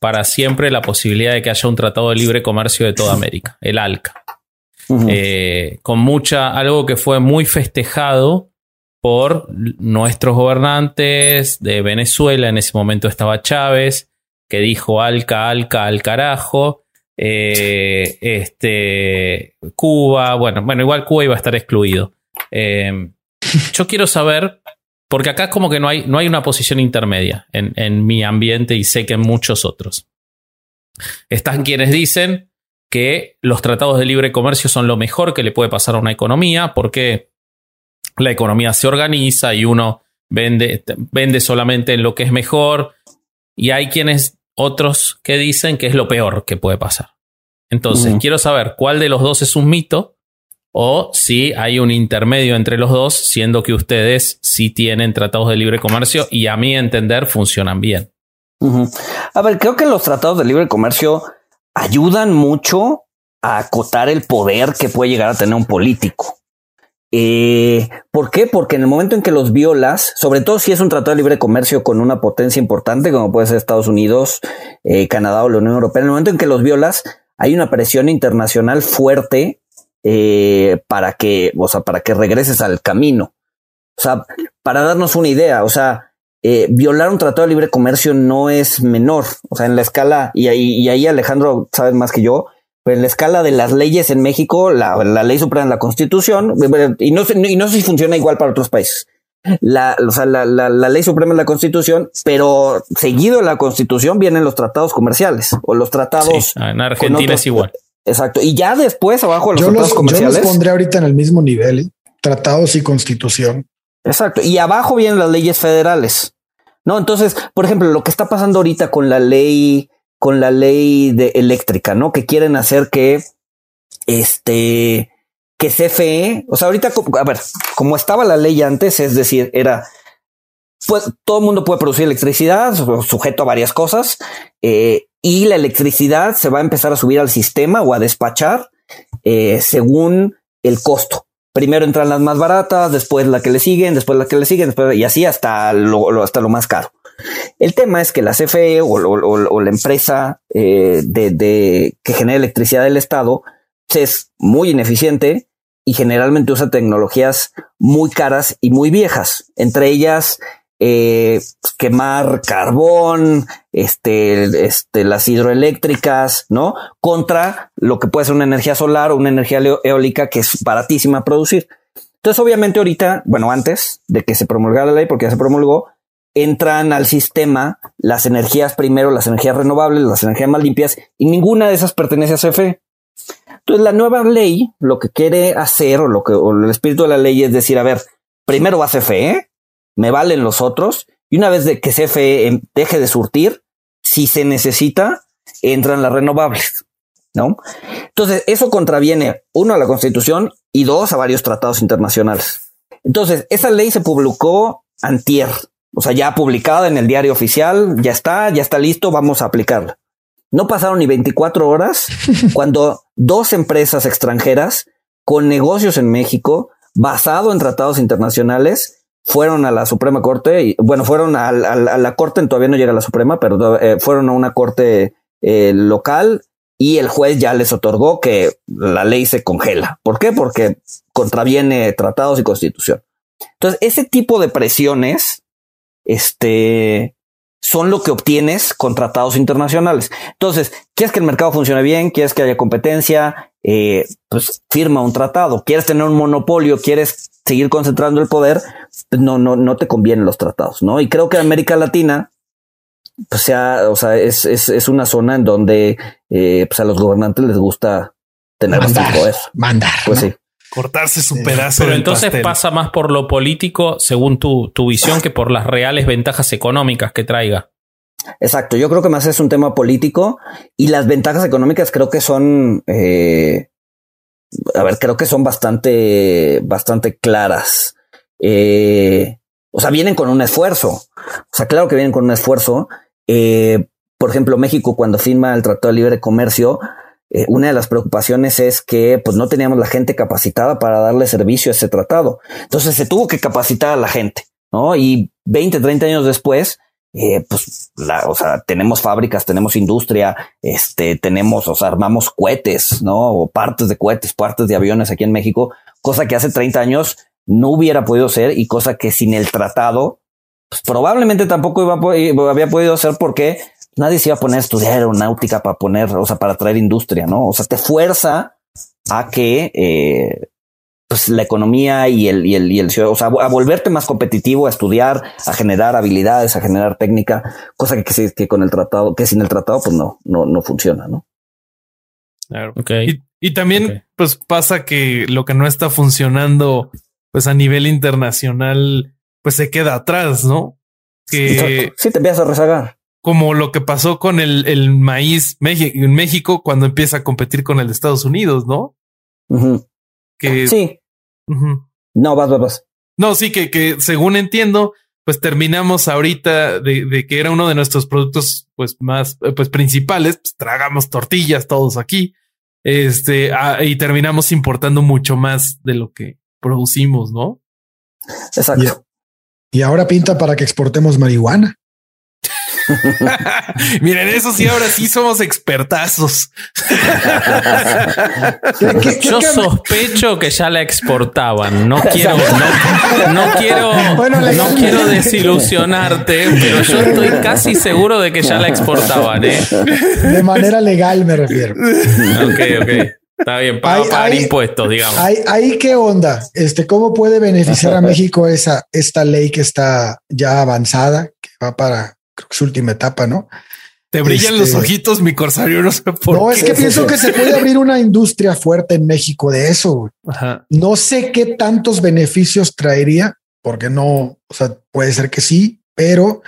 Speaker 2: para siempre la posibilidad de que haya un tratado de libre comercio de toda América, el ALCA. Eh, con mucha, algo que fue muy festejado por nuestros gobernantes de Venezuela, en ese momento estaba Chávez, que dijo Alca, Alca, al carajo. Eh, este, Cuba, bueno, bueno, igual Cuba iba a estar excluido. Em, yo quiero saber, porque acá como que no hay, no hay una posición intermedia en, en mi ambiente y sé que en muchos otros. Están quienes dicen que los tratados de libre comercio son lo mejor que le puede pasar a una economía, porque la economía se organiza y uno vende, vende solamente en lo que es mejor. Y hay quienes otros que dicen que es lo peor que puede pasar. Entonces, quiero saber cuál de los dos es un mito o si hay un intermedio entre los dos, siendo que ustedes sí tienen tratados de libre comercio y a mi entender funcionan bien.
Speaker 4: A ver, creo que los tratados de libre comercio ayudan mucho a acotar el poder que puede llegar a tener un político. Eh, ¿Por qué? Porque en el momento en que los violas, sobre todo si es un tratado de libre comercio con una potencia importante, como puede ser Estados Unidos, eh, Canadá o la Unión Europea, en el momento en que los violas, hay una presión internacional fuerte eh, para que, o sea, para que regreses al camino. O sea, para darnos una idea, o sea, violar un tratado de libre comercio no es menor. O sea, en la escala, y ahí, y ahí Alejandro sabe más que yo, pero en la escala de las leyes en México, la, ley suprema en la constitución, y no, sé, y no sé si funciona igual para otros países. La, o sea, la, la, ley suprema es la constitución, pero seguido de la constitución vienen los tratados comerciales o los tratados.
Speaker 2: en Argentina es igual.
Speaker 4: Exacto. Y ya después, abajo de los tratados comerciales. Yo
Speaker 3: los pondré ahorita en el mismo nivel, ¿eh? tratados y constitución.
Speaker 4: Exacto. Y abajo vienen las leyes federales. No, entonces, por ejemplo, lo que está pasando ahorita con la ley con la ley de eléctrica, ¿no? Que quieren hacer que este que CFE, o sea, ahorita, a ver, como estaba la ley antes, es decir, era pues todo el mundo puede producir electricidad, sujeto a varias cosas, eh, y la electricidad se va a empezar a subir al sistema o a despachar eh, según el costo. Primero entran las más baratas, después la que le siguen, después la que le siguen, después, y así hasta lo, hasta lo más caro. El tema es que la CFE o, la empresa eh, de, que genera electricidad del Estado es muy ineficiente y generalmente usa tecnologías muy caras y muy viejas, entre ellas eh, quemar carbón, este, este, las hidroeléctricas, ¿no? Contra lo que puede ser una energía solar o una energía eólica que es baratísima a producir. Entonces, obviamente, ahorita, bueno, antes de que se promulgara la ley, porque ya se promulgó, entran al sistema las energías primero, las energías renovables, las energías más limpias, y ninguna de esas pertenece a CFE. Entonces, la nueva ley lo que quiere hacer, o lo que el espíritu de la ley es decir, a ver, primero va CFE, me valen los otros, y una vez de que CFE em, deje de surtir, si se necesita, entran las renovables. ¿No? Entonces, eso contraviene, uno, a la Constitución y dos, a varios tratados internacionales. Entonces, esa ley se publicó antier, o sea, ya publicada en el diario oficial, ya está, ya está listo, vamos a aplicarla. No pasaron ni 24 horas cuando dos empresas extranjeras con negocios en México, basado en tratados internacionales, fueron a la Suprema Corte y bueno, fueron a, la Corte, todavía no llega a la Suprema, pero eh, fueron a una corte eh, local y el juez ya les otorgó que la ley se congela. ¿Por qué? Porque contraviene tratados y constitución. Entonces, ese tipo de presiones, este, son lo que obtienes con tratados internacionales. Entonces, ¿quieres que el mercado funcione bien? ¿Quieres que haya competencia? Eh, pues firma un tratado. ¿Quieres tener un monopolio? ¿Quieres seguir concentrando el poder? Pues no, no, no te convienen los tratados, ¿no? Y creo que América Latina pues sea, o sea, es, es, es una zona en donde eh, pues a los gobernantes les gusta tener
Speaker 3: mandar,
Speaker 4: poder.
Speaker 3: Mandar.
Speaker 4: Pues sí.
Speaker 1: Cortarse su pedazo.
Speaker 2: Pero entonces pastel. pasa más por lo político, según tu, tu visión, que por las reales ventajas económicas que traiga.
Speaker 4: Exacto, yo creo que más es un tema político y las ventajas económicas creo que son, eh, a ver, creo que son bastante, bastante claras. Eh, o sea, vienen con un esfuerzo. O sea, claro que vienen con un esfuerzo. Eh, por ejemplo, México cuando firma el Tratado de Libre Comercio, eh, una de las preocupaciones es que pues no teníamos la gente capacitada para darle servicio a ese tratado. Entonces se tuvo que capacitar a la gente, ¿no? Y 20, 30 años después, eh, pues, la, o sea, tenemos fábricas, tenemos industria, este, tenemos, o sea, armamos cohetes, ¿no? O partes de cohetes, partes de aviones aquí en México, cosa que hace 30 años no hubiera podido ser y cosa que sin el tratado, pues probablemente tampoco iba, había podido ser porque nadie se iba a poner a estudiar aeronáutica para poner, o sea, para traer industria, ¿no? O sea, te fuerza a que eh, pues la economía y el, y el, y el, o sea, a volverte más competitivo, a estudiar, a generar habilidades, a generar técnica, cosa que, que, que con el tratado, que sin el tratado, pues no, no, no funciona, ¿no?
Speaker 1: Claro. Okay. Y, y también, okay. pues pasa que lo que no está funcionando, pues a nivel internacional, pues se queda atrás, ¿no?
Speaker 4: Que sí, te empiezas a rezagar
Speaker 1: como lo que pasó con el, el maíz en México cuando empieza a competir con el de Estados Unidos, ¿no?
Speaker 4: Uh -huh.
Speaker 1: Que
Speaker 4: sí.
Speaker 1: Uh -huh.
Speaker 4: No, vas, vas, vas.
Speaker 1: No, sí, que, que según entiendo, pues terminamos ahorita de, de, que era uno de nuestros productos pues más pues principales, pues tragamos tortillas todos aquí. Este, ah, y terminamos importando mucho más de lo que producimos, ¿no?
Speaker 4: Exacto.
Speaker 3: Y, y ahora pinta para que exportemos marihuana.
Speaker 1: Miren, eso sí, ahora sí somos expertazos.
Speaker 2: ¿Qué, qué, Yo qué sospecho que ya la exportaban. No quiero, no, no quiero, bueno, no quiero desilusionarte, pero yo estoy casi seguro de que ya la exportaban. ¿eh?
Speaker 3: De manera legal me refiero.
Speaker 2: Ok, ok. Está bien, para pagar impuestos, digamos.
Speaker 3: Ahí, ahí qué onda. Este, ¿cómo puede beneficiar a México esa, esta ley que está ya avanzada, que va para creo que su última etapa, ¿no?
Speaker 1: Te brillan este, los ojitos, mi corsario, no sé por
Speaker 3: no,
Speaker 1: qué.
Speaker 3: es que pienso que se puede abrir una industria fuerte en México de eso.
Speaker 1: Ajá.
Speaker 3: No sé qué tantos beneficios traería, porque no, o sea, puede ser que sí, pero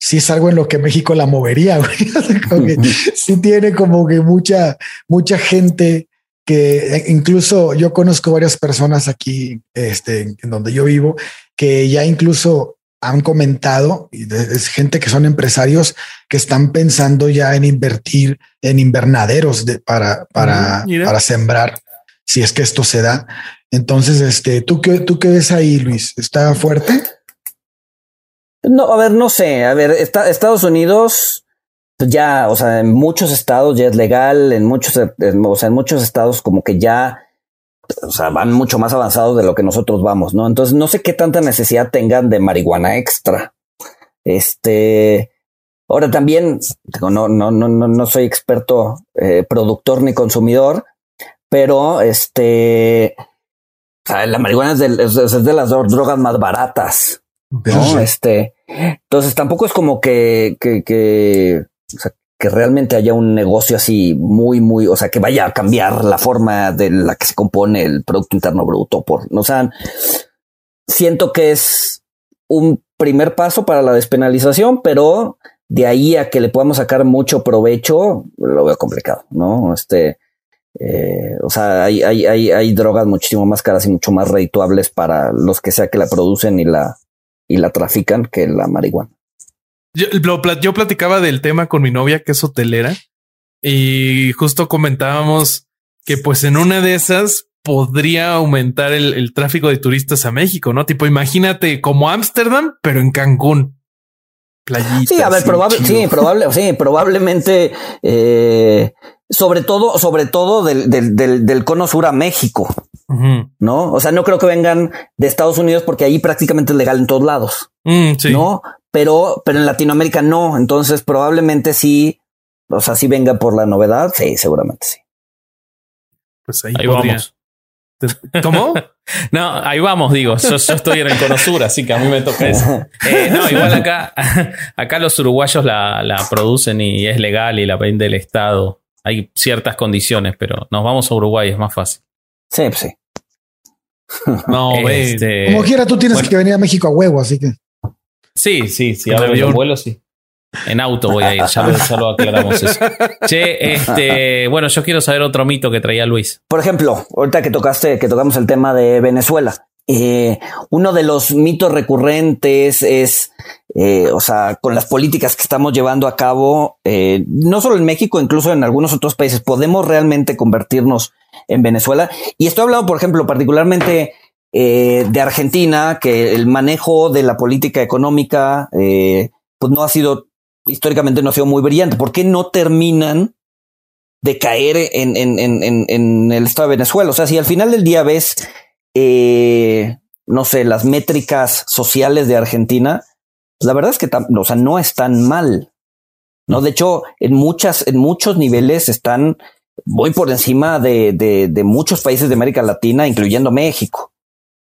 Speaker 3: sí es algo en lo que México la movería. Güey. sí tiene como que mucha, mucha gente que incluso yo conozco varias personas aquí, este, en donde yo vivo, que ya incluso han comentado, y es gente que son empresarios que están pensando ya en invertir en invernaderos de, para, para, para sembrar, si es que esto se da. Entonces, este, ¿tú qué, tú qué ves ahí, Luis? ¿Está fuerte?
Speaker 4: No, a ver, no sé. A ver, está, Estados Unidos ya, o sea, en muchos estados ya es legal, en muchos, en, o sea, en muchos estados como que ya o sea, van mucho más avanzados de lo que nosotros vamos, ¿no? Entonces, no sé qué tanta necesidad tengan de marihuana extra. Este, ahora también, digo, no, no, no, no, no soy experto eh, productor ni consumidor, pero este, la marihuana es de, es, es de las drogas más baratas, ¿no? Este, entonces tampoco es como que, que, que, o sea, que realmente haya un negocio así muy, muy, o sea, que vaya a cambiar la forma de la que se compone el Producto Interno Bruto. Por, o sea, siento que es un primer paso para la despenalización, pero de ahí a que le podamos sacar mucho provecho, lo veo complicado, ¿no? Este, eh, o sea, hay, hay, hay, hay drogas muchísimo más caras y mucho más redituables para los que sea que la producen y la, y la trafican que la marihuana.
Speaker 1: Yo, yo, platicaba del tema con mi novia, que es hotelera, y justo comentábamos que pues en una de esas podría aumentar el, el tráfico de turistas a México, ¿no? Tipo, imagínate como Ámsterdam, pero en Cancún.
Speaker 4: Playitas, sí, a ver, probable, sí, probable, sí, probablemente, eh, sobre todo, sobre todo del, del, del, del cono sur a México, ¿no? O sea, no creo que vengan de Estados Unidos porque ahí prácticamente es legal en todos lados,
Speaker 1: Mm, sí.
Speaker 4: ¿no? Pero, pero en Latinoamérica no. Entonces, probablemente sí, o sea, sí venga por la novedad. Sí, seguramente sí.
Speaker 1: Pues ahí,
Speaker 2: vamos.
Speaker 1: ¿Cómo?
Speaker 2: No, ahí vamos, digo. Yo, yo estoy en el cono sur, así que a mí me toca eso. Eh, no, igual acá, acá los uruguayos la, la producen y es legal y la vende el Estado. Hay ciertas condiciones, pero nos vamos a Uruguay, es más fácil.
Speaker 4: Sí, pues sí.
Speaker 1: No, ve.
Speaker 2: Este,
Speaker 3: Como quiera, tú tienes
Speaker 2: bueno.
Speaker 3: que venir a México a huevo, así que.
Speaker 2: Sí, sí, sí.
Speaker 1: En
Speaker 2: Ahora
Speaker 1: avión.
Speaker 2: los vuelos, sí. En auto voy a ir, ya lo, ya lo aclaramos eso. Che, este, bueno, yo quiero saber otro mito que traía Luis.
Speaker 4: Por ejemplo, ahorita que tocaste, que tocamos el tema de Venezuela, eh, uno de los mitos recurrentes es, eh, o sea, con las políticas que estamos llevando a cabo, eh, no solo en México, incluso en algunos otros países, podemos realmente convertirnos en Venezuela. Y estoy hablando, por ejemplo, particularmente eh, de Argentina, que el manejo de la política económica, eh, pues no ha sido, históricamente no ha sido muy brillante. ¿Por qué no terminan de caer en, en, en, en, el estado de Venezuela. O sea, si al final del día ves, eh, no sé, las métricas sociales de Argentina, la verdad es que o sea, no están mal. No, de hecho, en muchas, en muchos niveles están muy por encima de, de, de muchos países de América Latina, incluyendo México.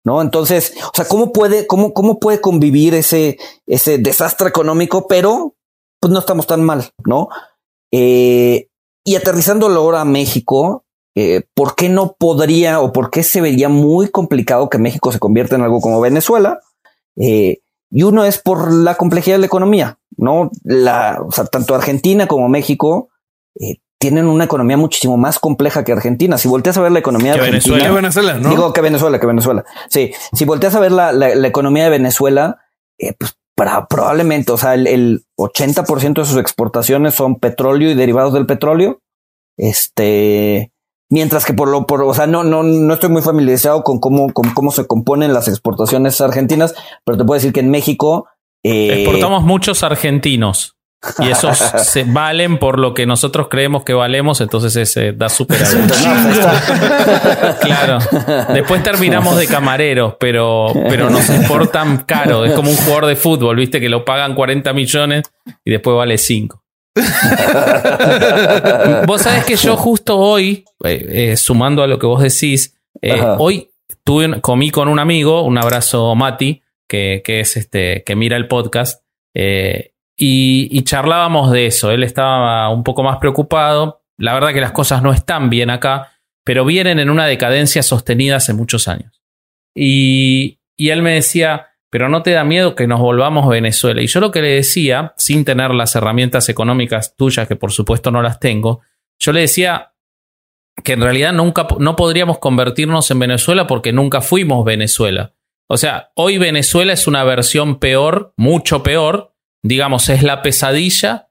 Speaker 4: ¿No? Entonces, o sea, ¿cómo puede, cómo, cómo puede convivir ese, ese desastre económico, pero pues no estamos tan mal, ¿no? Eh, y aterrizándolo ahora a México, eh, ¿por qué no podría o por qué se vería muy complicado que México se convierta en algo como Venezuela? Eh, y uno es por la complejidad de la economía, ¿no? La, o sea, tanto Argentina como México eh, tienen una economía muchísimo más compleja que Argentina. Si volteas a ver la economía de
Speaker 2: Que
Speaker 4: Argentina,
Speaker 1: ¿Qué Venezuela, no?
Speaker 4: Digo que Venezuela, que Venezuela. Sí, si volteas a ver la, la, la economía de Venezuela, eh, pues para, probablemente, o sea, el, el 80% de sus exportaciones son petróleo y derivados del petróleo. Este, mientras que por lo, por, o sea, no, no, no estoy muy familiarizado con cómo, con cómo se componen las exportaciones argentinas, pero te puedo decir que en México, eh,
Speaker 2: Exportamos muchos argentinos. Y esos se valen por lo que nosotros creemos que valemos, entonces ese da súper. Claro. Después terminamos de camareros, pero, pero nos exportan caro. Es como un jugador de fútbol, viste, que lo pagan 40 millones y después vale 5. vos sabés que yo justo hoy, eh, eh, sumando a lo que vos decís, eh, hoy tuve, comí con un amigo, un abrazo Mati, que, que es este, que mira el podcast, y, y charlábamos de eso. Él estaba un poco más preocupado. La verdad que las cosas no están bien acá, pero vienen en una decadencia sostenida hace muchos años. Y, y él me decía, pero no te da miedo que nos volvamos Venezuela. Y yo lo que le decía, sin tener las herramientas económicas tuyas, que por supuesto no las tengo, yo le decía que en realidad nunca no podríamos convertirnos en Venezuela porque nunca fuimos Venezuela. O sea, hoy Venezuela es una versión peor, mucho peor, digamos, es la pesadilla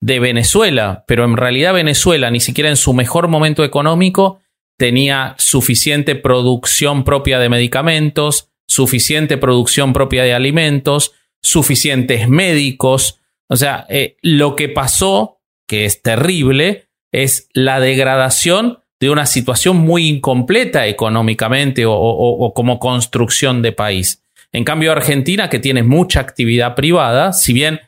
Speaker 2: de Venezuela, pero en realidad Venezuela ni siquiera en su mejor momento económico tenía suficiente producción propia de medicamentos, suficiente producción propia de alimentos, suficientes médicos. O sea, eh, lo que pasó, que es terrible, es la degradación de una situación muy incompleta económicamente o, como construcción de país. En cambio, Argentina, que tiene mucha actividad privada, si bien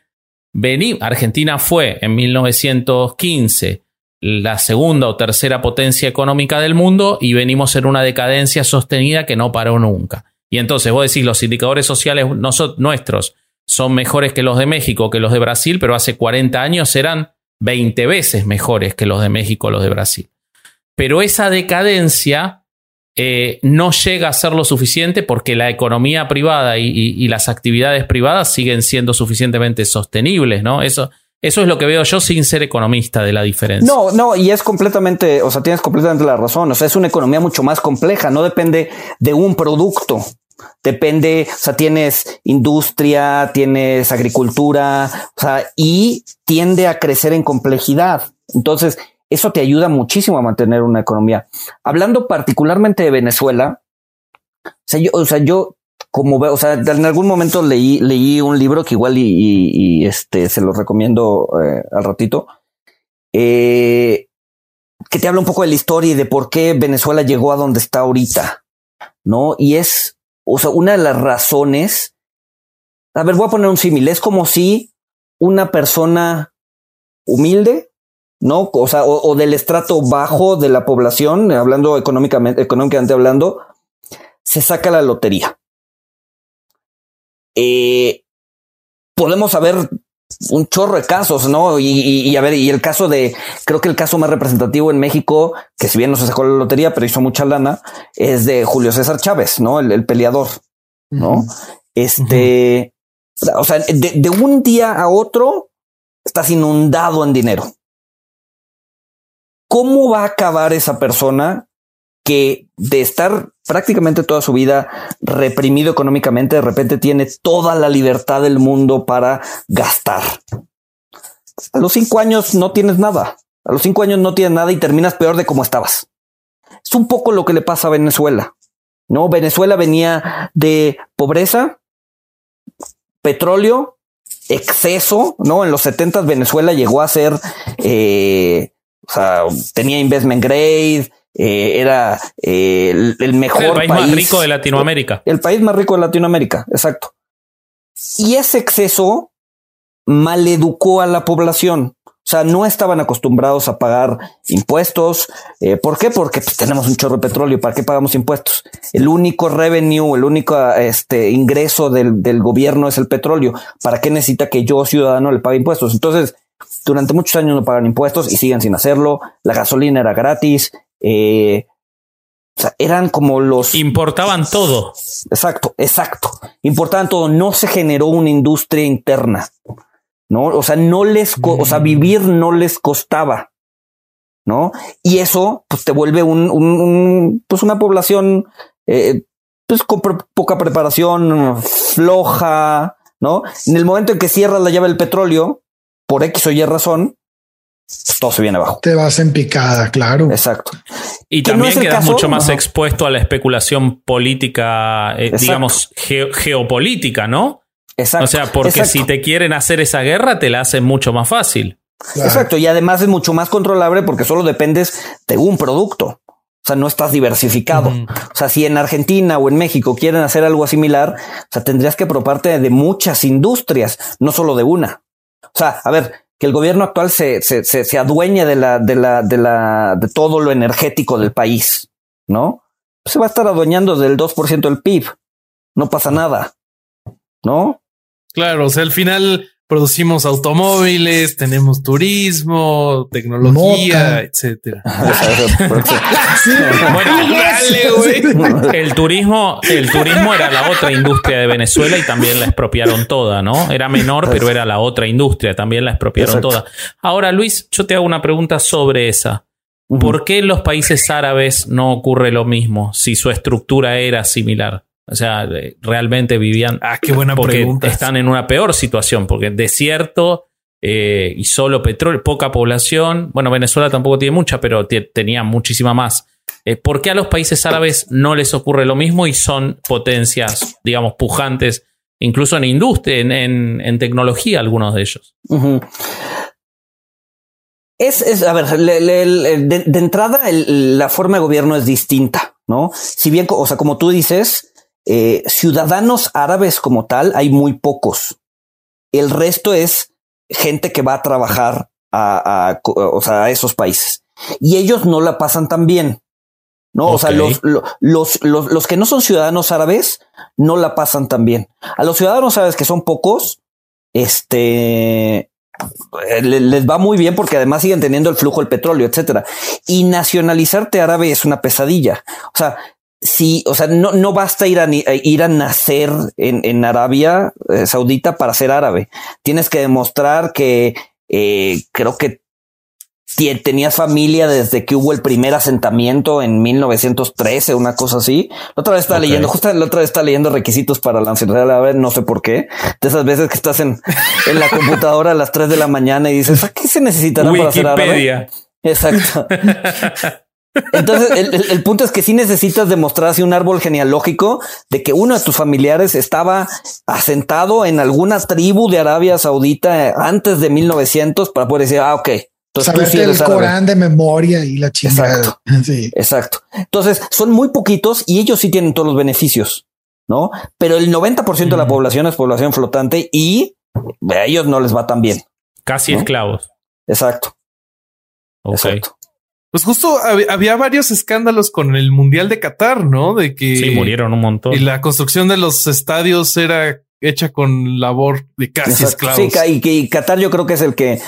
Speaker 2: vení, Argentina fue en 1915 la segunda o tercera potencia económica del mundo y venimos en una decadencia sostenida que no paró nunca. Y entonces vos decís, los indicadores sociales nuestros son mejores que los de México, que los de Brasil, pero hace 40 años eran 20 veces mejores que los de México los de Brasil. Pero esa decadencia eh, no llega a ser lo suficiente porque la economía privada y- y las actividades privadas siguen siendo suficientemente sostenibles, ¿no? Eso, eso es lo que veo yo sin ser economista de la diferencia.
Speaker 4: No, no, y es completamente, o sea, tienes completamente la razón. O sea, es una economía mucho más compleja, no depende de un producto. Depende, o sea, tienes industria, tienes agricultura, o sea, y tiende a crecer en complejidad. Entonces, eso te ayuda muchísimo a mantener una economía. Hablando particularmente de Venezuela, o sea, yo, como veo, o sea, en algún momento leí, leí un libro que igual y, este se lo recomiendo eh, al ratito. Eh, que te habla un poco de la historia y de por qué Venezuela llegó a donde está ahorita, ¿no? Y es, o sea, una de las razones, a ver, voy a poner un símil, es como si una persona humilde, ¿no? O sea, o, del estrato bajo de la población, hablando económicamente, económicamente hablando, se saca la lotería. Eh, podemos saber un chorro de casos, ¿no? Y, a ver, y el caso de, creo que el caso más representativo en México, que si bien no se sacó la lotería, pero hizo mucha lana, es de Julio César Chávez, ¿no? El, peleador, ¿no? Este, o sea, de, de, un día a otro estás inundado en dinero. ¿Cómo va a acabar esa persona que de estar prácticamente toda su vida reprimido económicamente, de repente tiene toda la libertad del mundo para gastar. A los cinco años no tienes nada. A los cinco años no tienes nada y terminas peor de como estabas. Es un poco lo que le pasa a Venezuela. No, Venezuela venía de pobreza, petróleo, exceso, no? En los 70 Venezuela llegó a ser, eh, o sea, tenía investment grade, eh, era eh, el, mejor el
Speaker 2: país, más rico de Latinoamérica.
Speaker 4: El país más rico de Latinoamérica, exacto. Y ese exceso maleducó a la población. O sea, no estaban acostumbrados a pagar impuestos. Eh, ¿Por qué? Porque pues, tenemos un chorro de petróleo. ¿Para qué pagamos impuestos? El único revenue, el único este, ingreso del, del gobierno es el petróleo. ¿Para qué necesita que yo, ciudadano, le pague impuestos? Entonces, durante muchos años no pagan impuestos y siguen sin hacerlo. La gasolina era gratis. Eh, o sea, eran como los...
Speaker 2: Importaban todo.
Speaker 4: Exacto, exacto. Importaban todo. No se generó una industria interna. ¿No? O sea, no les... O sea, mm. vivir no les costaba. ¿No? Y eso, pues, te vuelve un... un, pues, una población... Eh, pues, con poca preparación, floja, ¿no? En el momento en que cierras la llave del petróleo, por X o Y razón, todo se viene abajo.
Speaker 3: Te vas en picada, claro.
Speaker 4: Exacto.
Speaker 2: Y también quedas mucho más expuesto a la especulación política, eh, digamos, geopolítica, ¿no? Exacto. O sea, porque si te quieren hacer esa guerra, te la hacen mucho más fácil.
Speaker 4: Exacto. Y además es mucho más controlable porque solo dependes de un producto. O sea, no estás diversificado. O sea, si en Argentina o en México quieren hacer algo similar, o sea, tendrías que proparte de muchas industrias, no solo de una. O sea, a ver, que el gobierno actual se, se, se, se adueñe de la, de la, de la, de todo lo energético del país, ¿no? Se va a estar adueñando del 2% del PIB. No pasa nada, ¿no?
Speaker 1: Claro, o sea, al final producimos automóviles, tenemos turismo, tecnología, etcétera.
Speaker 2: bueno, el turismo, el turismo era la otra industria de Venezuela y también la expropiaron toda, ¿no? Era menor, pero era la otra industria, también la expropiaron toda. Ahora, Luis, yo te hago una pregunta sobre esa. ¿Por qué en los países árabes no ocurre lo mismo si su estructura era similar? O sea, realmente vivían.
Speaker 1: Ah, qué buena
Speaker 2: porque
Speaker 1: pregunta.
Speaker 2: Están en una peor situación, porque desierto eh, y solo petróleo, poca población. Bueno, Venezuela tampoco tiene mucha, pero tenía muchísima más. Eh, ¿Por qué a los países árabes no les ocurre lo mismo y son potencias, digamos, pujantes, incluso en industria, en, tecnología, algunos de ellos?
Speaker 4: Es, a ver, de, entrada la forma de gobierno es distinta, ¿no? Si bien, o sea, como tú dices, eh, ciudadanos árabes como tal hay muy pocos. El resto es gente que va a trabajar a, a, esos países y ellos no la pasan tan bien. No, o sea, los, los, los, los, que no son ciudadanos árabes no la pasan tan bien. A los ciudadanos árabes que son pocos, este les va muy bien porque además siguen teniendo el flujo del petróleo, etcétera. Y nacionalizarte árabe es una pesadilla. O sea, sí, o sea, no, no basta ir a, ir a nacer en, en Arabia eh, Saudita para ser árabe. Tienes que demostrar que eh, creo que tenías familia desde que hubo el primer asentamiento en 1913, una cosa así. La otra vez estaba leyendo, justo la otra vez estaba leyendo requisitos para la nacionalidad árabe, no sé por qué. De esas veces que estás en, en la computadora a las 3 de la mañana y dices, ¿a qué se necesitará para ser árabe? Exacto. Entonces, el, punto es que si necesitas demostrar así un árbol genealógico de que uno de tus familiares estaba asentado en alguna tribu de Arabia Saudita antes de 1900 para poder decir, ah, ok,
Speaker 3: Entonces, Saberte el Corán de memoria y la chingada.
Speaker 4: Exacto. Sí. Exacto. Entonces, son muy poquitos y ellos sí tienen todos los beneficios, ¿no? Pero el 90% de la población es población flotante y a ellos no les va tan bien.
Speaker 2: Casi esclavos.
Speaker 4: Exacto.
Speaker 1: Exacto. Pues justo había varios escándalos con el Mundial de Qatar, ¿no? De que
Speaker 2: sí, murieron un montón.
Speaker 1: Y la construcción de los estadios era hecha con labor de casi esclavos.
Speaker 4: Sí, y, Qatar yo creo que es el que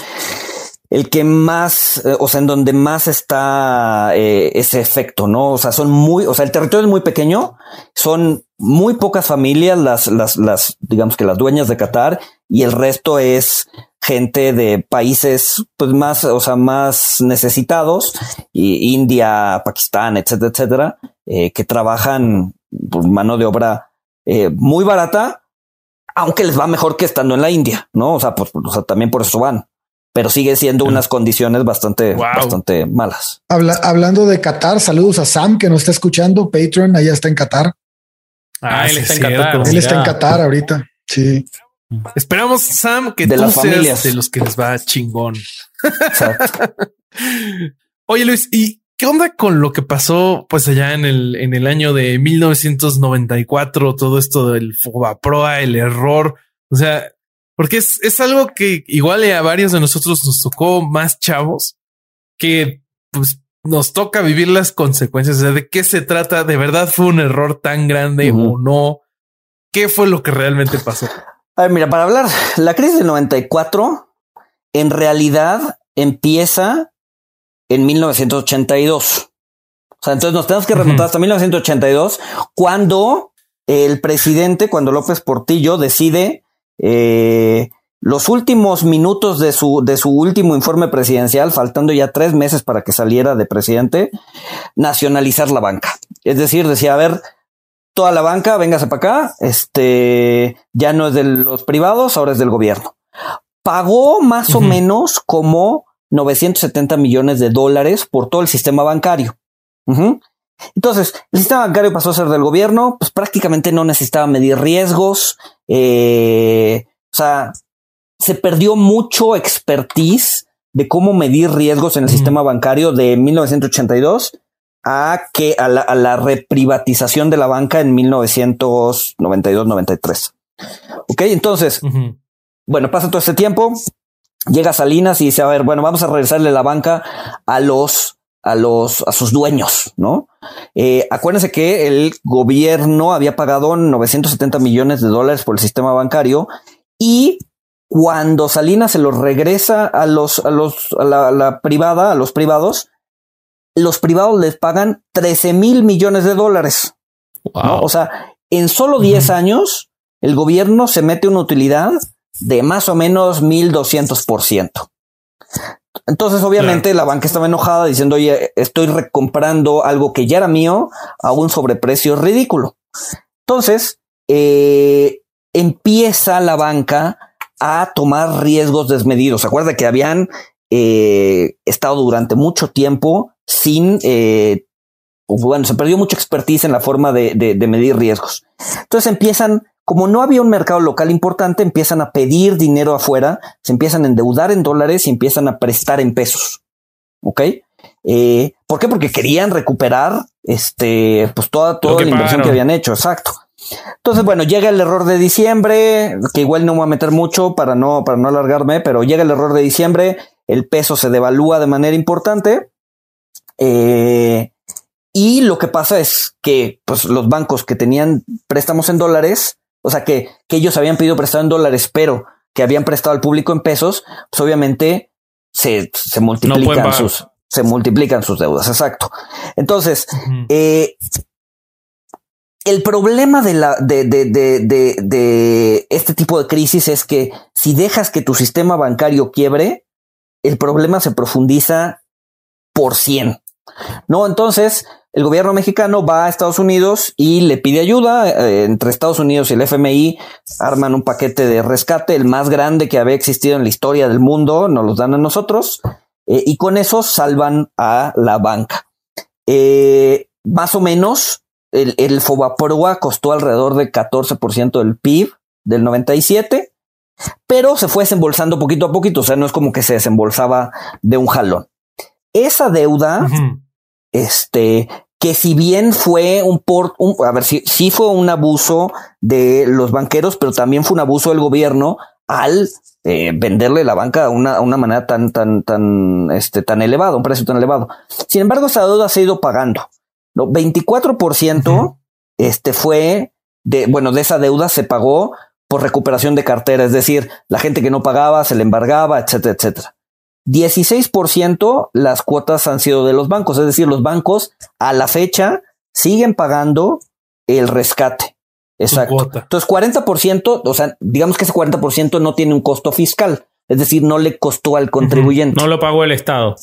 Speaker 4: el que más, eh, o sea, en donde más está eh, ese efecto, ¿no? O sea, son muy, o sea, el territorio es muy pequeño, son muy pocas familias las, las, las, digamos que las dueñas de Qatar y el resto es gente de países pues más, o sea, más necesitados, y India, Pakistán, etcétera, etcétera, eh, que trabajan por mano de obra muy barata, aunque les va mejor que estando en la India, ¿no? O sea, pues, o sea, también por eso van, pero sigue siendo unas condiciones bastante, bastante malas.
Speaker 3: hablando de Qatar, saludos a Sam que nos está escuchando, Patreon, allá está en Qatar.
Speaker 2: Ah, él está en Qatar.
Speaker 3: Él está en Qatar ahorita. Sí.
Speaker 1: Esperamos, Sam, que de tú seas de los que les va chingón. Oye, Luis, ¿y qué onda con lo que pasó pues allá en el, en el año de 1994? Todo esto del Fobaproa, el error. O sea, porque es, es algo que igual a varios de nosotros nos tocó más chavos que pues nos toca vivir las consecuencias. O sea, de qué se trata. ¿De verdad fue un error tan grande o no? ¿Qué fue lo que realmente pasó?
Speaker 4: A ver, mira, para hablar, la crisis del 94 en realidad empieza en 1982. O sea, entonces nos tenemos que remontar hasta 1982, cuando el presidente, cuando López Portillo decide eh, los últimos minutos de su, de su último informe presidencial, faltando ya tres meses para que saliera de presidente, nacionalizar la banca. Es decir, decía, a ver, toda la banca, véngase para acá, este, ya no es de los privados, ahora es del gobierno. Pagó más o menos como 970 millones de dólares por todo el sistema bancario. Entonces, el sistema bancario pasó a ser del gobierno, pues prácticamente no necesitaba medir riesgos, eh, o sea, se perdió mucho expertise de cómo medir riesgos en el sistema bancario de 1982 a que a la, reprivatización de la banca en 1992-93. Ok, entonces, bueno, pasa todo este tiempo, llega Salinas y dice, a ver, bueno, vamos a regresarle la banca a los a los a sus dueños, ¿no? Eh, acuérdense que el gobierno había pagado 970 millones de dólares por el sistema bancario y cuando Salinas se los regresa a los a los a la privada, a los privados, los privados les pagan 13 mil millones de dólares. O sea, en solo 10 años, el gobierno se mete una utilidad de más o menos 1200 por ciento. Entonces, obviamente, la banca estaba enojada diciendo, oye, estoy recomprando algo que ya era mío a un sobreprecio ridículo. Entonces, eh, empieza la banca a tomar riesgos desmedidos. Acuerda que habían eh, estado durante mucho tiempo sin, eh, bueno, se perdió mucha expertise en la forma de, medir riesgos. Entonces empiezan, como no había un mercado local importante, empiezan a pedir dinero afuera, se empiezan a endeudar en dólares y empiezan a prestar en pesos. ¿Ok? Eh, ¿Por qué? Porque querían recuperar este, pues toda, toda la inversión que habían hecho. Exacto. Entonces, bueno, llega el error de diciembre, que igual no voy a meter mucho para no, para no alargarme, pero llega el error de diciembre, el peso se devalúa de manera importante eh, y lo que pasa es que pues, los bancos que tenían préstamos en dólares, o sea, que, que ellos habían pedido prestado en dólares, pero que habían prestado al público en pesos, pues obviamente se, se multiplican sus se multiplican sus deudas. Exacto. Entonces, eh, el problema de, la, de, de, de, de, este tipo de crisis es que si dejas que tu sistema bancario quiebre, el problema se profundiza por 100. No, entonces el gobierno mexicano va a Estados Unidos y le pide ayuda. Eh, entre Estados Unidos y el FMI arman un paquete de rescate, el más grande que había existido en la historia del mundo, nos los dan a nosotros, eh, y con eso salvan a la banca. Eh, más o menos, el, el Fobaproa costó alrededor de 14% del PIB del 97 pero se fue desembolsando poquito a poquito, o sea, no es como que se desembolsaba de un jalón. Esa deuda, este, que si bien fue un por, a ver, si sí fue un abuso de los banqueros, pero también fue un abuso del gobierno al eh, venderle la banca a una, una manera tan, tan, tan, este, tan elevado, un precio tan elevado. Sin embargo, esa deuda se ha ido pagando. ¿no? 24% este fue de, bueno, de esa deuda se pagó por recuperación de cartera, es decir, la gente que no pagaba se le embargaba, etcétera, etcétera. 16% las cuotas han sido de los bancos, es decir, los bancos a la fecha siguen pagando el rescate. Exacto. Entonces, 40%, o sea, digamos que ese 40% no tiene un costo fiscal, es decir, no le costó al contribuyente.
Speaker 2: No lo pagó el Estado.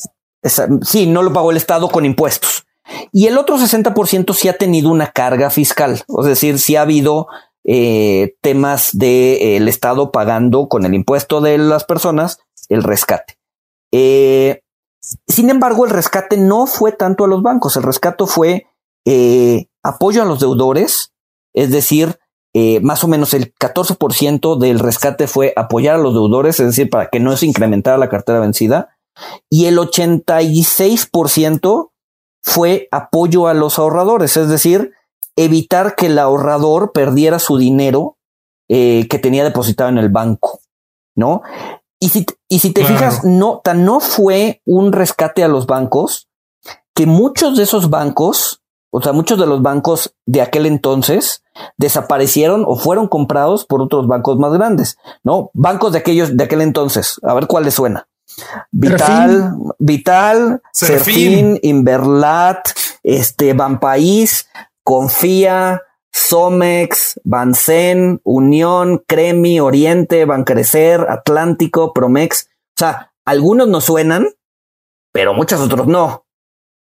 Speaker 4: sí, no lo pagó el Estado con impuestos. Y el otro 60% sí ha tenido una carga fiscal, es decir, sí ha habido eh, temas del Estado pagando con el impuesto de las personas el rescate. Eh, sin embargo, el rescate no fue tanto a los bancos, el rescate fue eh, apoyo a los deudores, es decir, eh, más o menos el 14% del rescate fue apoyar a los deudores, es decir, para que no se incrementara la cartera vencida, y el 86% fue apoyo a los ahorradores, es decir, evitar que el ahorrador perdiera su dinero que tenía depositado en el banco, ¿no? Y si, y si te fijas, no, tan no fue un rescate a los bancos que muchos de esos bancos, o sea, muchos de los bancos de aquel entonces desaparecieron o fueron comprados por otros bancos más grandes, ¿no? Bancos de aquellos de aquel entonces. A ver cuál les suena. Vital, Vital, Serfín, Inverlat, este, Banpaís, Confía, Somex, Bansen, Unión, Cremi, Oriente, Bancrecer, Atlántico, Promex. O sea, algunos nos suenan, pero muchos otros no. O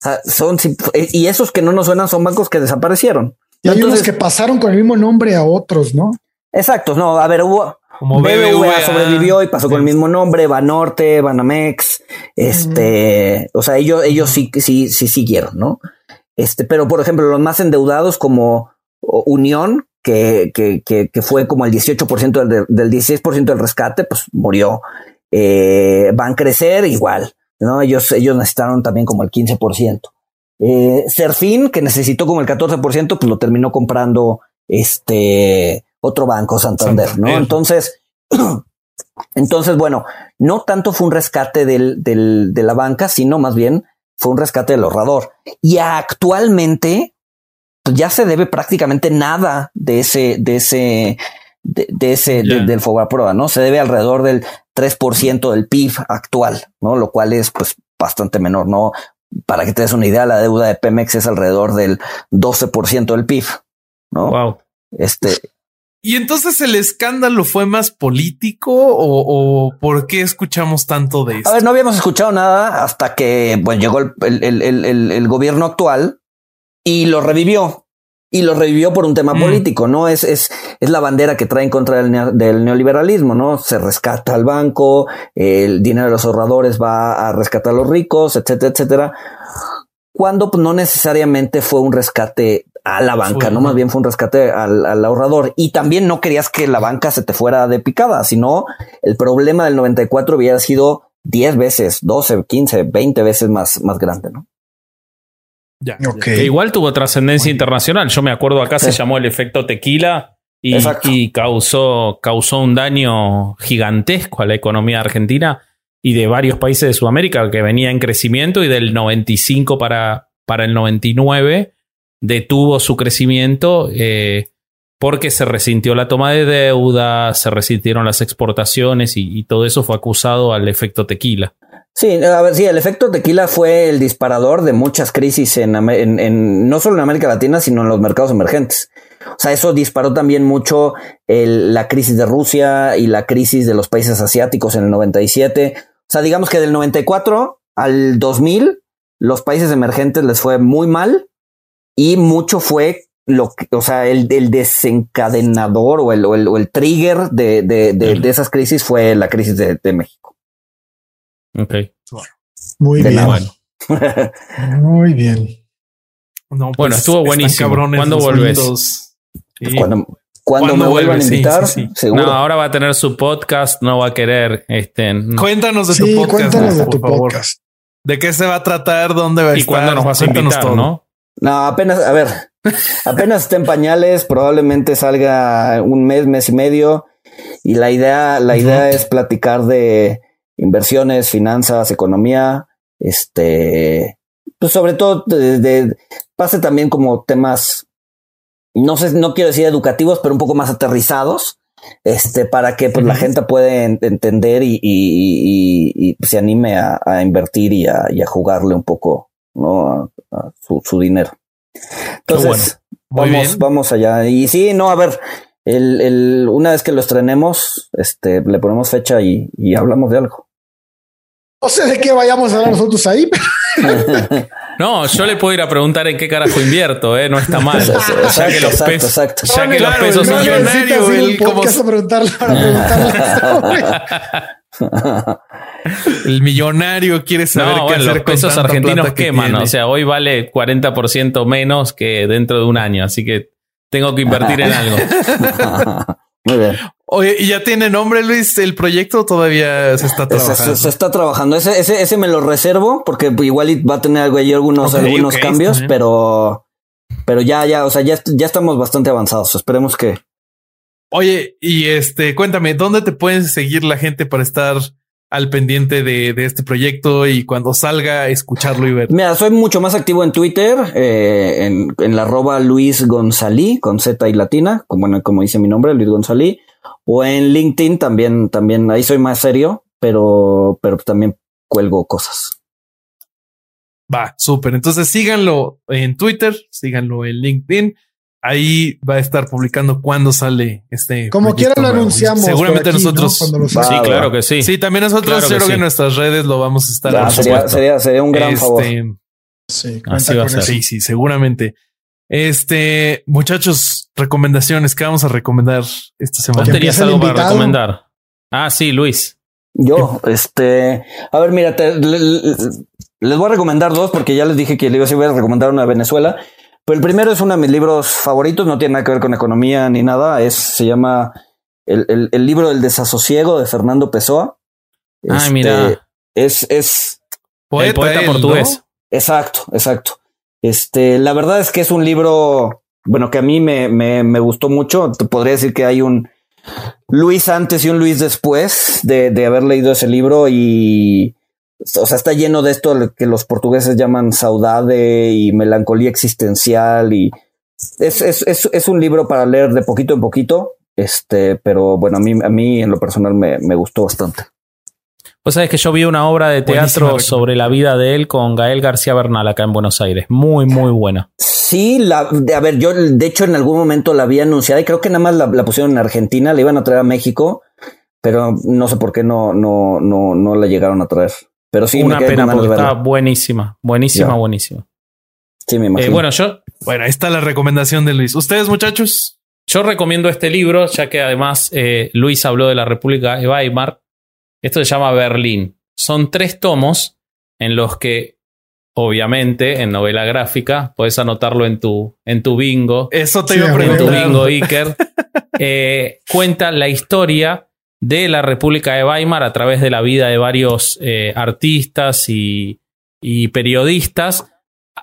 Speaker 4: sea, son, y esos que no nos suenan son bancos que desaparecieron.
Speaker 3: Y hay unos que pasaron con el mismo nombre a otros, ¿no?
Speaker 4: Exacto, no, a ver, hubo, como BBVA, sobrevivió y pasó con el mismo nombre, Banorte, Banamex, este, o sea, ellos, ellos sí, sí, sí siguieron, ¿no? Este, pero por ejemplo, los más endeudados como Unión, que, que, que, fue como el 18% del, del 16% del rescate, pues murió. Eh, van a crecer igual, ¿no? Ellos, ellos necesitaron también como el 15%. Eh, Serfín, que necesitó como el 14%, pues lo terminó comprando este otro banco, Santander, ¿no? Entonces, entonces, bueno, no tanto fue un rescate del, del, de la banca, sino más bien fue un rescate del ahorrador. Y actualmente, ya se debe prácticamente nada de ese, de ese, de, ese, del Fobaproa, ¿no? Se debe alrededor del 3% del PIB actual, ¿no? Lo cual es pues bastante menor, ¿no? Para que te des una idea, la deuda de Pemex es alrededor del 12% del PIB, ¿no?
Speaker 2: Wow.
Speaker 4: Este.
Speaker 1: Y entonces el escándalo fue más político o, o, por qué escuchamos tanto de esto?
Speaker 4: A ver, no habíamos escuchado nada hasta que bueno, llegó el, el, el, el gobierno actual y lo revivió. Y lo revivió por un tema mm. político, ¿no? Es, es, es la bandera que trae en contra del, del, neoliberalismo, ¿no? Se rescata al banco, el dinero de los ahorradores va a rescatar a los ricos, etcétera, etcétera. Cuando pues, no necesariamente fue un rescate a la banca, no más bien fue un rescate al, al, ahorrador. Y también no querías que la banca se te fuera de picada, sino el problema del 94 hubiera sido 10 veces, 12, 15, 20 veces más, más grande, ¿no?
Speaker 2: Igual tuvo trascendencia internacional. Yo me acuerdo acá se llamó el efecto tequila y, y, causó, causó un daño gigantesco a la economía argentina y de varios países de Sudamérica que venía en crecimiento y del 95 para, para el 99 detuvo su crecimiento eh, porque se resintió la toma de deuda, se resintieron las exportaciones y, y todo eso fue acusado al efecto tequila.
Speaker 4: Sí, a ver, sí, el efecto tequila fue el disparador de muchas crisis en, en, no solo en América Latina, sino en los mercados emergentes. O sea, eso disparó también mucho el, la crisis de Rusia y la crisis de los países asiáticos en el 97. O sea, digamos que del 94 al 2000, los países emergentes les fue muy mal y mucho fue lo que, o sea, el, el desencadenador o el, o el, o el trigger de, de, de, de, esas crisis fue la crisis de México.
Speaker 2: Ok.
Speaker 3: Muy bien. Muy bien.
Speaker 2: No, pues, bueno, estuvo buenísimo. ¿Cuándo volvés?
Speaker 4: Pues cuando, Cuando me vuelvan a invitar, seguro.
Speaker 2: No, ahora va a tener su podcast, no va a querer. Este,
Speaker 1: Cuéntanos de tu podcast. Cuéntanos de tu podcast. ¿De qué se va a tratar? ¿Dónde va a
Speaker 2: ¿Y
Speaker 1: estar?
Speaker 2: ¿Y cuándo nos vas a invitar, todo. no?
Speaker 4: No, apenas, a ver, apenas estén pañales, probablemente salga un mes, mes y medio. Y la idea, la idea es platicar de inversiones, finanzas, economía, este, pues sobre todo de, pase también como temas, no sé, no quiero decir educativos, pero un poco más aterrizados, este, para que pues, la gente pueda entender y, y, se anime a, invertir y a, jugarle un poco, ¿no? A, su, dinero. Entonces, vamos, vamos allá. Y sí, no, a ver, el, el, una vez que lo estrenemos, este, le ponemos fecha y, y hablamos de algo.
Speaker 3: No sé de qué vayamos a hablar nosotros ahí.
Speaker 2: No, yo le puedo ir a preguntar en qué carajo invierto, ¿eh? No está mal. ya que los, pesos, ya que los pesos son millonarios.
Speaker 3: El como... preguntarle para
Speaker 1: preguntarle El millonario quiere saber
Speaker 2: no,
Speaker 1: qué
Speaker 2: bueno, los pesos argentinos queman. O sea, hoy vale 40% menos que dentro de un año. Así que tengo que invertir en algo.
Speaker 4: Muy bien.
Speaker 1: Oye, ¿y ya tiene nombre, Luis? ¿El proyecto todavía se está trabajando?
Speaker 4: Se, está trabajando. Ese, ese, ese me lo reservo porque igual va a tener algunos, algunos cambios, pero, pero ya, ya, o sea, ya, ya estamos bastante avanzados. Esperemos que.
Speaker 1: Oye, y este, cuéntame, ¿dónde te pueden seguir la gente para estar al pendiente de, de, este proyecto y cuando salga escucharlo y ver?
Speaker 4: Mira, soy mucho más activo en Twitter, eh, en, en la arroba Luis Gonzalí, con Z y latina, como, como dice mi nombre, Luis Gonzalí, o en LinkedIn también, también, ahí soy más serio, pero, pero también cuelgo cosas.
Speaker 1: Va, súper. Entonces síganlo en Twitter, síganlo en LinkedIn. Ahí va a estar publicando cuando sale este.
Speaker 3: Como quiera lo anunciamos.
Speaker 1: Seguramente nosotros.
Speaker 2: sí, claro que sí.
Speaker 1: Sí, también nosotros creo que, en nuestras redes lo vamos a estar.
Speaker 4: Ah, sería, sería, un gran favor. Este,
Speaker 3: sí, Así va a ser.
Speaker 1: sí, sí, seguramente. Este, muchachos, recomendaciones. ¿Qué vamos a recomendar esta semana?
Speaker 2: ¿Vos tenías algo para recomendar? Ah, sí, Luis.
Speaker 4: Yo, este, a ver, mira, les voy a recomendar dos porque ya les dije que les iba a recomendar una de Venezuela. Pero el primero es uno de mis libros favoritos, no tiene nada que ver con economía ni nada. Es, se llama el, el, libro del desasosiego de Fernando Pessoa.
Speaker 2: Ah, mira.
Speaker 4: Es, es
Speaker 2: poeta, el poeta portugués.
Speaker 4: Exacto, exacto. Este, la verdad es que es un libro, bueno, que a mí me, me, me gustó mucho. Te podría decir que hay un Luis antes y un Luis después de, de haber leído ese libro y o sea, está lleno de esto que los portugueses llaman saudade y melancolía existencial y es, es, es, es, un libro para leer de poquito en poquito, este, pero bueno, a mí, a mí en lo personal me, me gustó bastante.
Speaker 2: Pues sabes que yo vi una obra de teatro sobre la vida de él con Gael García Bernal acá en Buenos Aires. Muy, muy buena.
Speaker 4: Sí, la, a ver, yo de hecho en algún momento la había anunciada y creo que nada más la, la pusieron en Argentina, la iban a traer a México, pero no sé por qué no, no, no, no la llegaron a traer. Pero sí,
Speaker 2: una pena porque está buenísima, buenísima, buenísima.
Speaker 4: Sí, me imagino.
Speaker 2: Eh, bueno, yo.
Speaker 1: Bueno, ahí está la recomendación de Luis. ¿Ustedes, muchachos?
Speaker 2: Yo recomiendo este libro, ya que además eh, Luis habló de la República de Weimar. Esto se llama Berlín. Son tres tomos en los que, obviamente, en novela gráfica, puedes anotarlo en tu, en tu bingo.
Speaker 1: Eso te iba a preguntar.
Speaker 2: En tu bingo, Iker. Eh, cuenta la historia de la República de Weimar a través de la vida de varios eh, artistas y, periodistas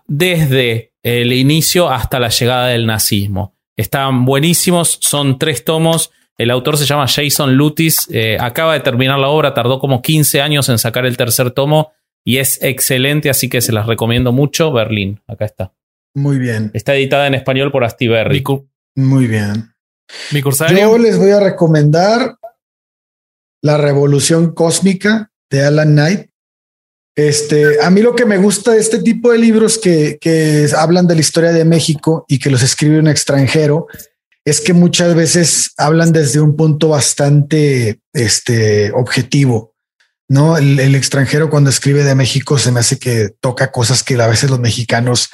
Speaker 2: desde el inicio hasta la llegada del nazismo. Están buenísimos, son tres tomos. El autor se llama Jason Lutis, eh, acaba de terminar la obra, tardó como 15 años en sacar el tercer tomo y es excelente, así que se las recomiendo mucho. Berlín, acá está.
Speaker 3: Muy bien.
Speaker 2: Está editada en español por Astiberri.
Speaker 3: Muy bien.
Speaker 1: Mi
Speaker 3: Yo les voy a recomendar la Revolución Cósmica de Alan Knight. Este, a mí lo que me gusta de este tipo de libros que, que hablan de la historia de México y que los escribe un extranjero es que muchas veces hablan desde un punto bastante este, objetivo. No, el, el, extranjero cuando escribe de México se me hace que toca cosas que a veces los mexicanos,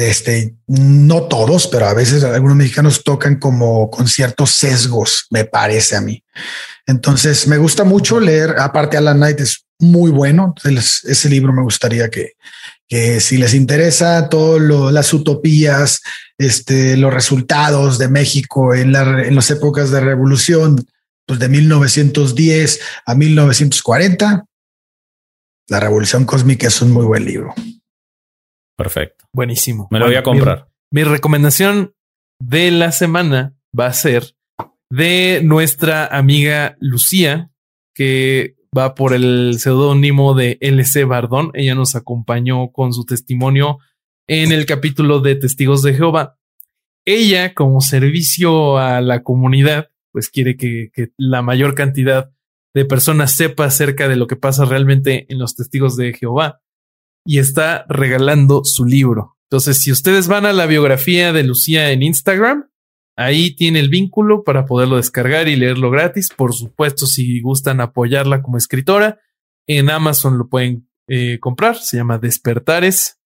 Speaker 3: este, no todos, pero a veces algunos mexicanos tocan como con ciertos sesgos, me parece a mí. Entonces me gusta mucho leer, aparte Alan Knight es muy bueno, ese libro me gustaría que, que si les interesa todas las utopías, este, los resultados de México en, la, en las épocas de revolución, pues de 1910 a 1940, La Revolución Cósmica es un muy buen libro.
Speaker 2: Perfecto.
Speaker 1: Buenísimo.
Speaker 2: Me lo voy a comprar.
Speaker 1: Mi, recomendación de la semana va a ser de nuestra amiga Lucía, que va por el seudónimo de LC Bardón. Ella nos acompañó con su testimonio en el capítulo de Testigos de Jehová. Ella, como servicio a la comunidad, pues quiere que, que la mayor cantidad de personas sepa acerca de lo que pasa realmente en los Testigos de Jehová y está regalando su libro. Entonces, si ustedes van a la biografía de Lucía en Instagram, ahí tiene el vínculo para poderlo descargar y leerlo gratis. Por supuesto, si gustan apoyarla como escritora, en Amazon lo pueden eh, comprar. Se llama Despertares,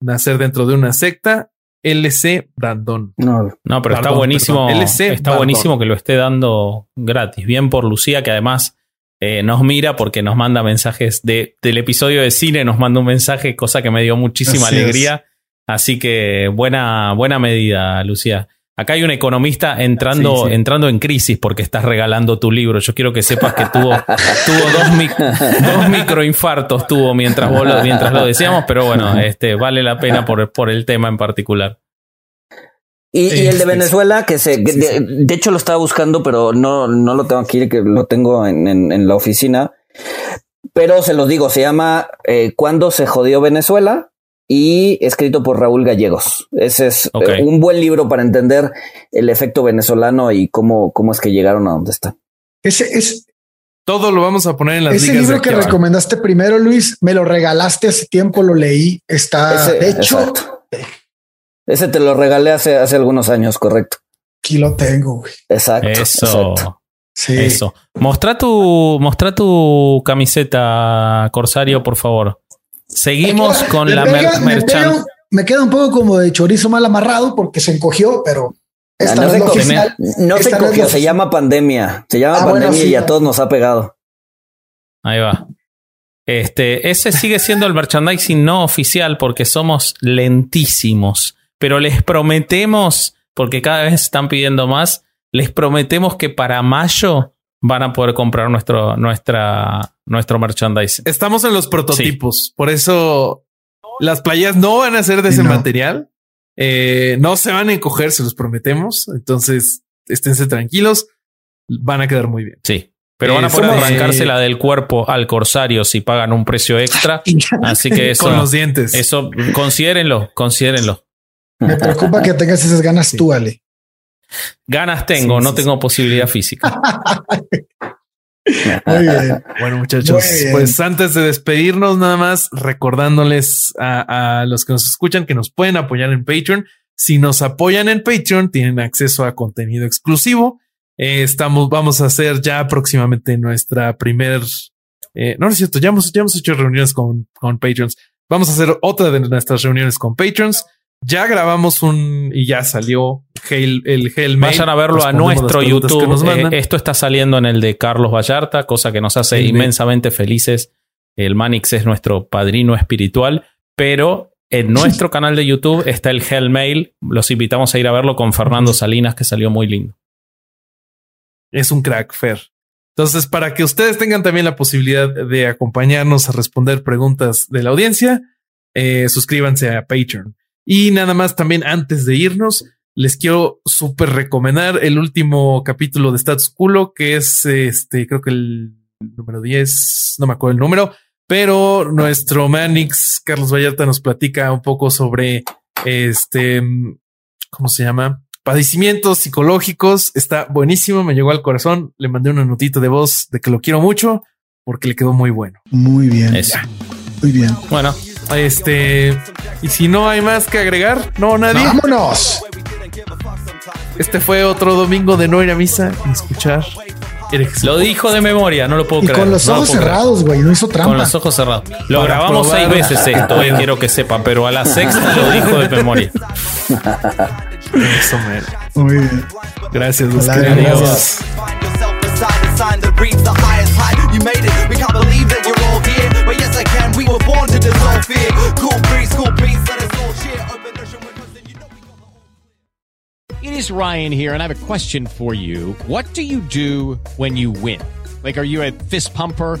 Speaker 1: Nacer dentro de una secta. LC Brandon.
Speaker 2: No, no pero está buenísimo. está buenísimo que lo esté dando gratis. Bien por Lucía, que además eh, nos mira porque nos manda mensajes de, del episodio de cine, nos manda un mensaje, cosa que me dio muchísima alegría. Así que buena, buena medida, Lucía. Acá hay un economista entrando, entrando en crisis porque estás regalando tu libro. Yo quiero que sepas que tuvo, tuvo dos, microinfartos tuvo mientras, lo, mientras lo decíamos, pero bueno, este, vale la pena por, por el tema en particular.
Speaker 4: Y, el de Venezuela, que se, de, hecho lo estaba buscando, pero no, no lo tengo aquí, que lo tengo en, en, la oficina. Pero se los digo, se llama eh, ¿Cuándo se jodió Venezuela? y escrito por Raúl Gallegos. Ese es eh, un buen libro para entender el efecto venezolano y cómo, cómo es que llegaron a donde están.
Speaker 3: Ese es.
Speaker 1: Todo lo vamos a poner en las
Speaker 3: Ese libro que recomendaste primero, Luis, me lo regalaste hace tiempo, lo leí. Está hecho.
Speaker 4: Ese te lo regalé hace, hace algunos años, correcto.
Speaker 3: Aquí lo tengo, güey.
Speaker 4: Exacto.
Speaker 2: Eso. Sí. Eso. Mostra tu, mostra tu camiseta, Corsario, por favor. Seguimos con la
Speaker 3: merchan. Me, queda un poco como de chorizo mal amarrado porque se encogió, pero
Speaker 4: esta no, se, encogió, se llama pandemia. Se llama ah, pandemia y a todos nos ha pegado.
Speaker 2: Ahí va. Este, ese sigue siendo el merchandising no oficial porque somos lentísimos, pero les prometemos, porque cada vez están pidiendo más, les prometemos que para mayo van a poder comprar nuestro, nuestra, nuestro merchandising.
Speaker 1: Estamos en los prototipos, por eso las playas no van a ser de ese material. Eh, no se van a encoger, se los prometemos. Entonces, esténse tranquilos. Van a quedar muy bien.
Speaker 2: Sí. Pero van a poder arrancarse la del cuerpo al corsario si pagan un precio extra. Así que eso.
Speaker 1: Con los dientes.
Speaker 2: Eso, considérenlo, considérenlo.
Speaker 3: Me preocupa que tengas esas ganas tú, Ale.
Speaker 2: Ganas tengo, no tengo posibilidad física.
Speaker 1: Muy bien. Bueno, muchachos, pues antes de despedirnos, nada más recordándoles a, los que nos escuchan que nos pueden apoyar en Patreon. Si nos apoyan en Patreon, tienen acceso a contenido exclusivo. Eh, estamos, vamos a hacer ya próximamente nuestra primer. Eh, no, es cierto, ya hemos, ya hemos hecho reuniones con, con Patreons. Vamos a hacer otra de nuestras reuniones con Patreons. Ya grabamos un y ya salió el Hail
Speaker 2: Vayan a verlo a nuestro YouTube. Eh, esto está saliendo en el de Carlos Vallarta, cosa que nos hace inmensamente felices. El Manix es nuestro padrino espiritual, pero en nuestro canal de YouTube está el Hell Mail. Los invitamos a ir a verlo con Fernando Salinas, que salió muy lindo.
Speaker 1: Es un crack, Fer. Entonces, para que ustedes tengan también la posibilidad de acompañarnos a responder preguntas de la audiencia, eh, suscríbanse a Patreon. Y nada más también antes de irnos, les quiero súper recomendar el último capítulo de Status Culo, que es este, creo que el número 10, no me acuerdo el número, pero nuestro Manix, Carlos Vallarta, nos platica un poco sobre este, ¿cómo se llama? Padecimientos psicológicos. Está buenísimo, me llegó al corazón. Le mandé una notita de voz de que lo quiero mucho porque le quedó muy bueno.
Speaker 3: Muy bien. Muy bien.
Speaker 1: Bueno, este, y si no hay más que agregar, no, nadie.
Speaker 3: Vámonos.
Speaker 1: Este fue otro domingo de no ir a misa y escuchar.
Speaker 2: Lo dijo de memoria, no lo puedo creer.
Speaker 3: Con los ojos cerrados, güey, no hizo trampa.
Speaker 2: Con los ojos cerrados. Lo grabamos seis veces esto, eh, quiero que sepan, pero a la sexta lo dijo de memoria.
Speaker 1: Eso, Muy bien. Gracias, fear.
Speaker 2: Cool breeze, cool breeze, let us all cheer. Open ocean windows, and you know we got the whole clear. It
Speaker 5: is Ryan here, and I have a question for you. What do you do when you win? Like, are you a fist pumper?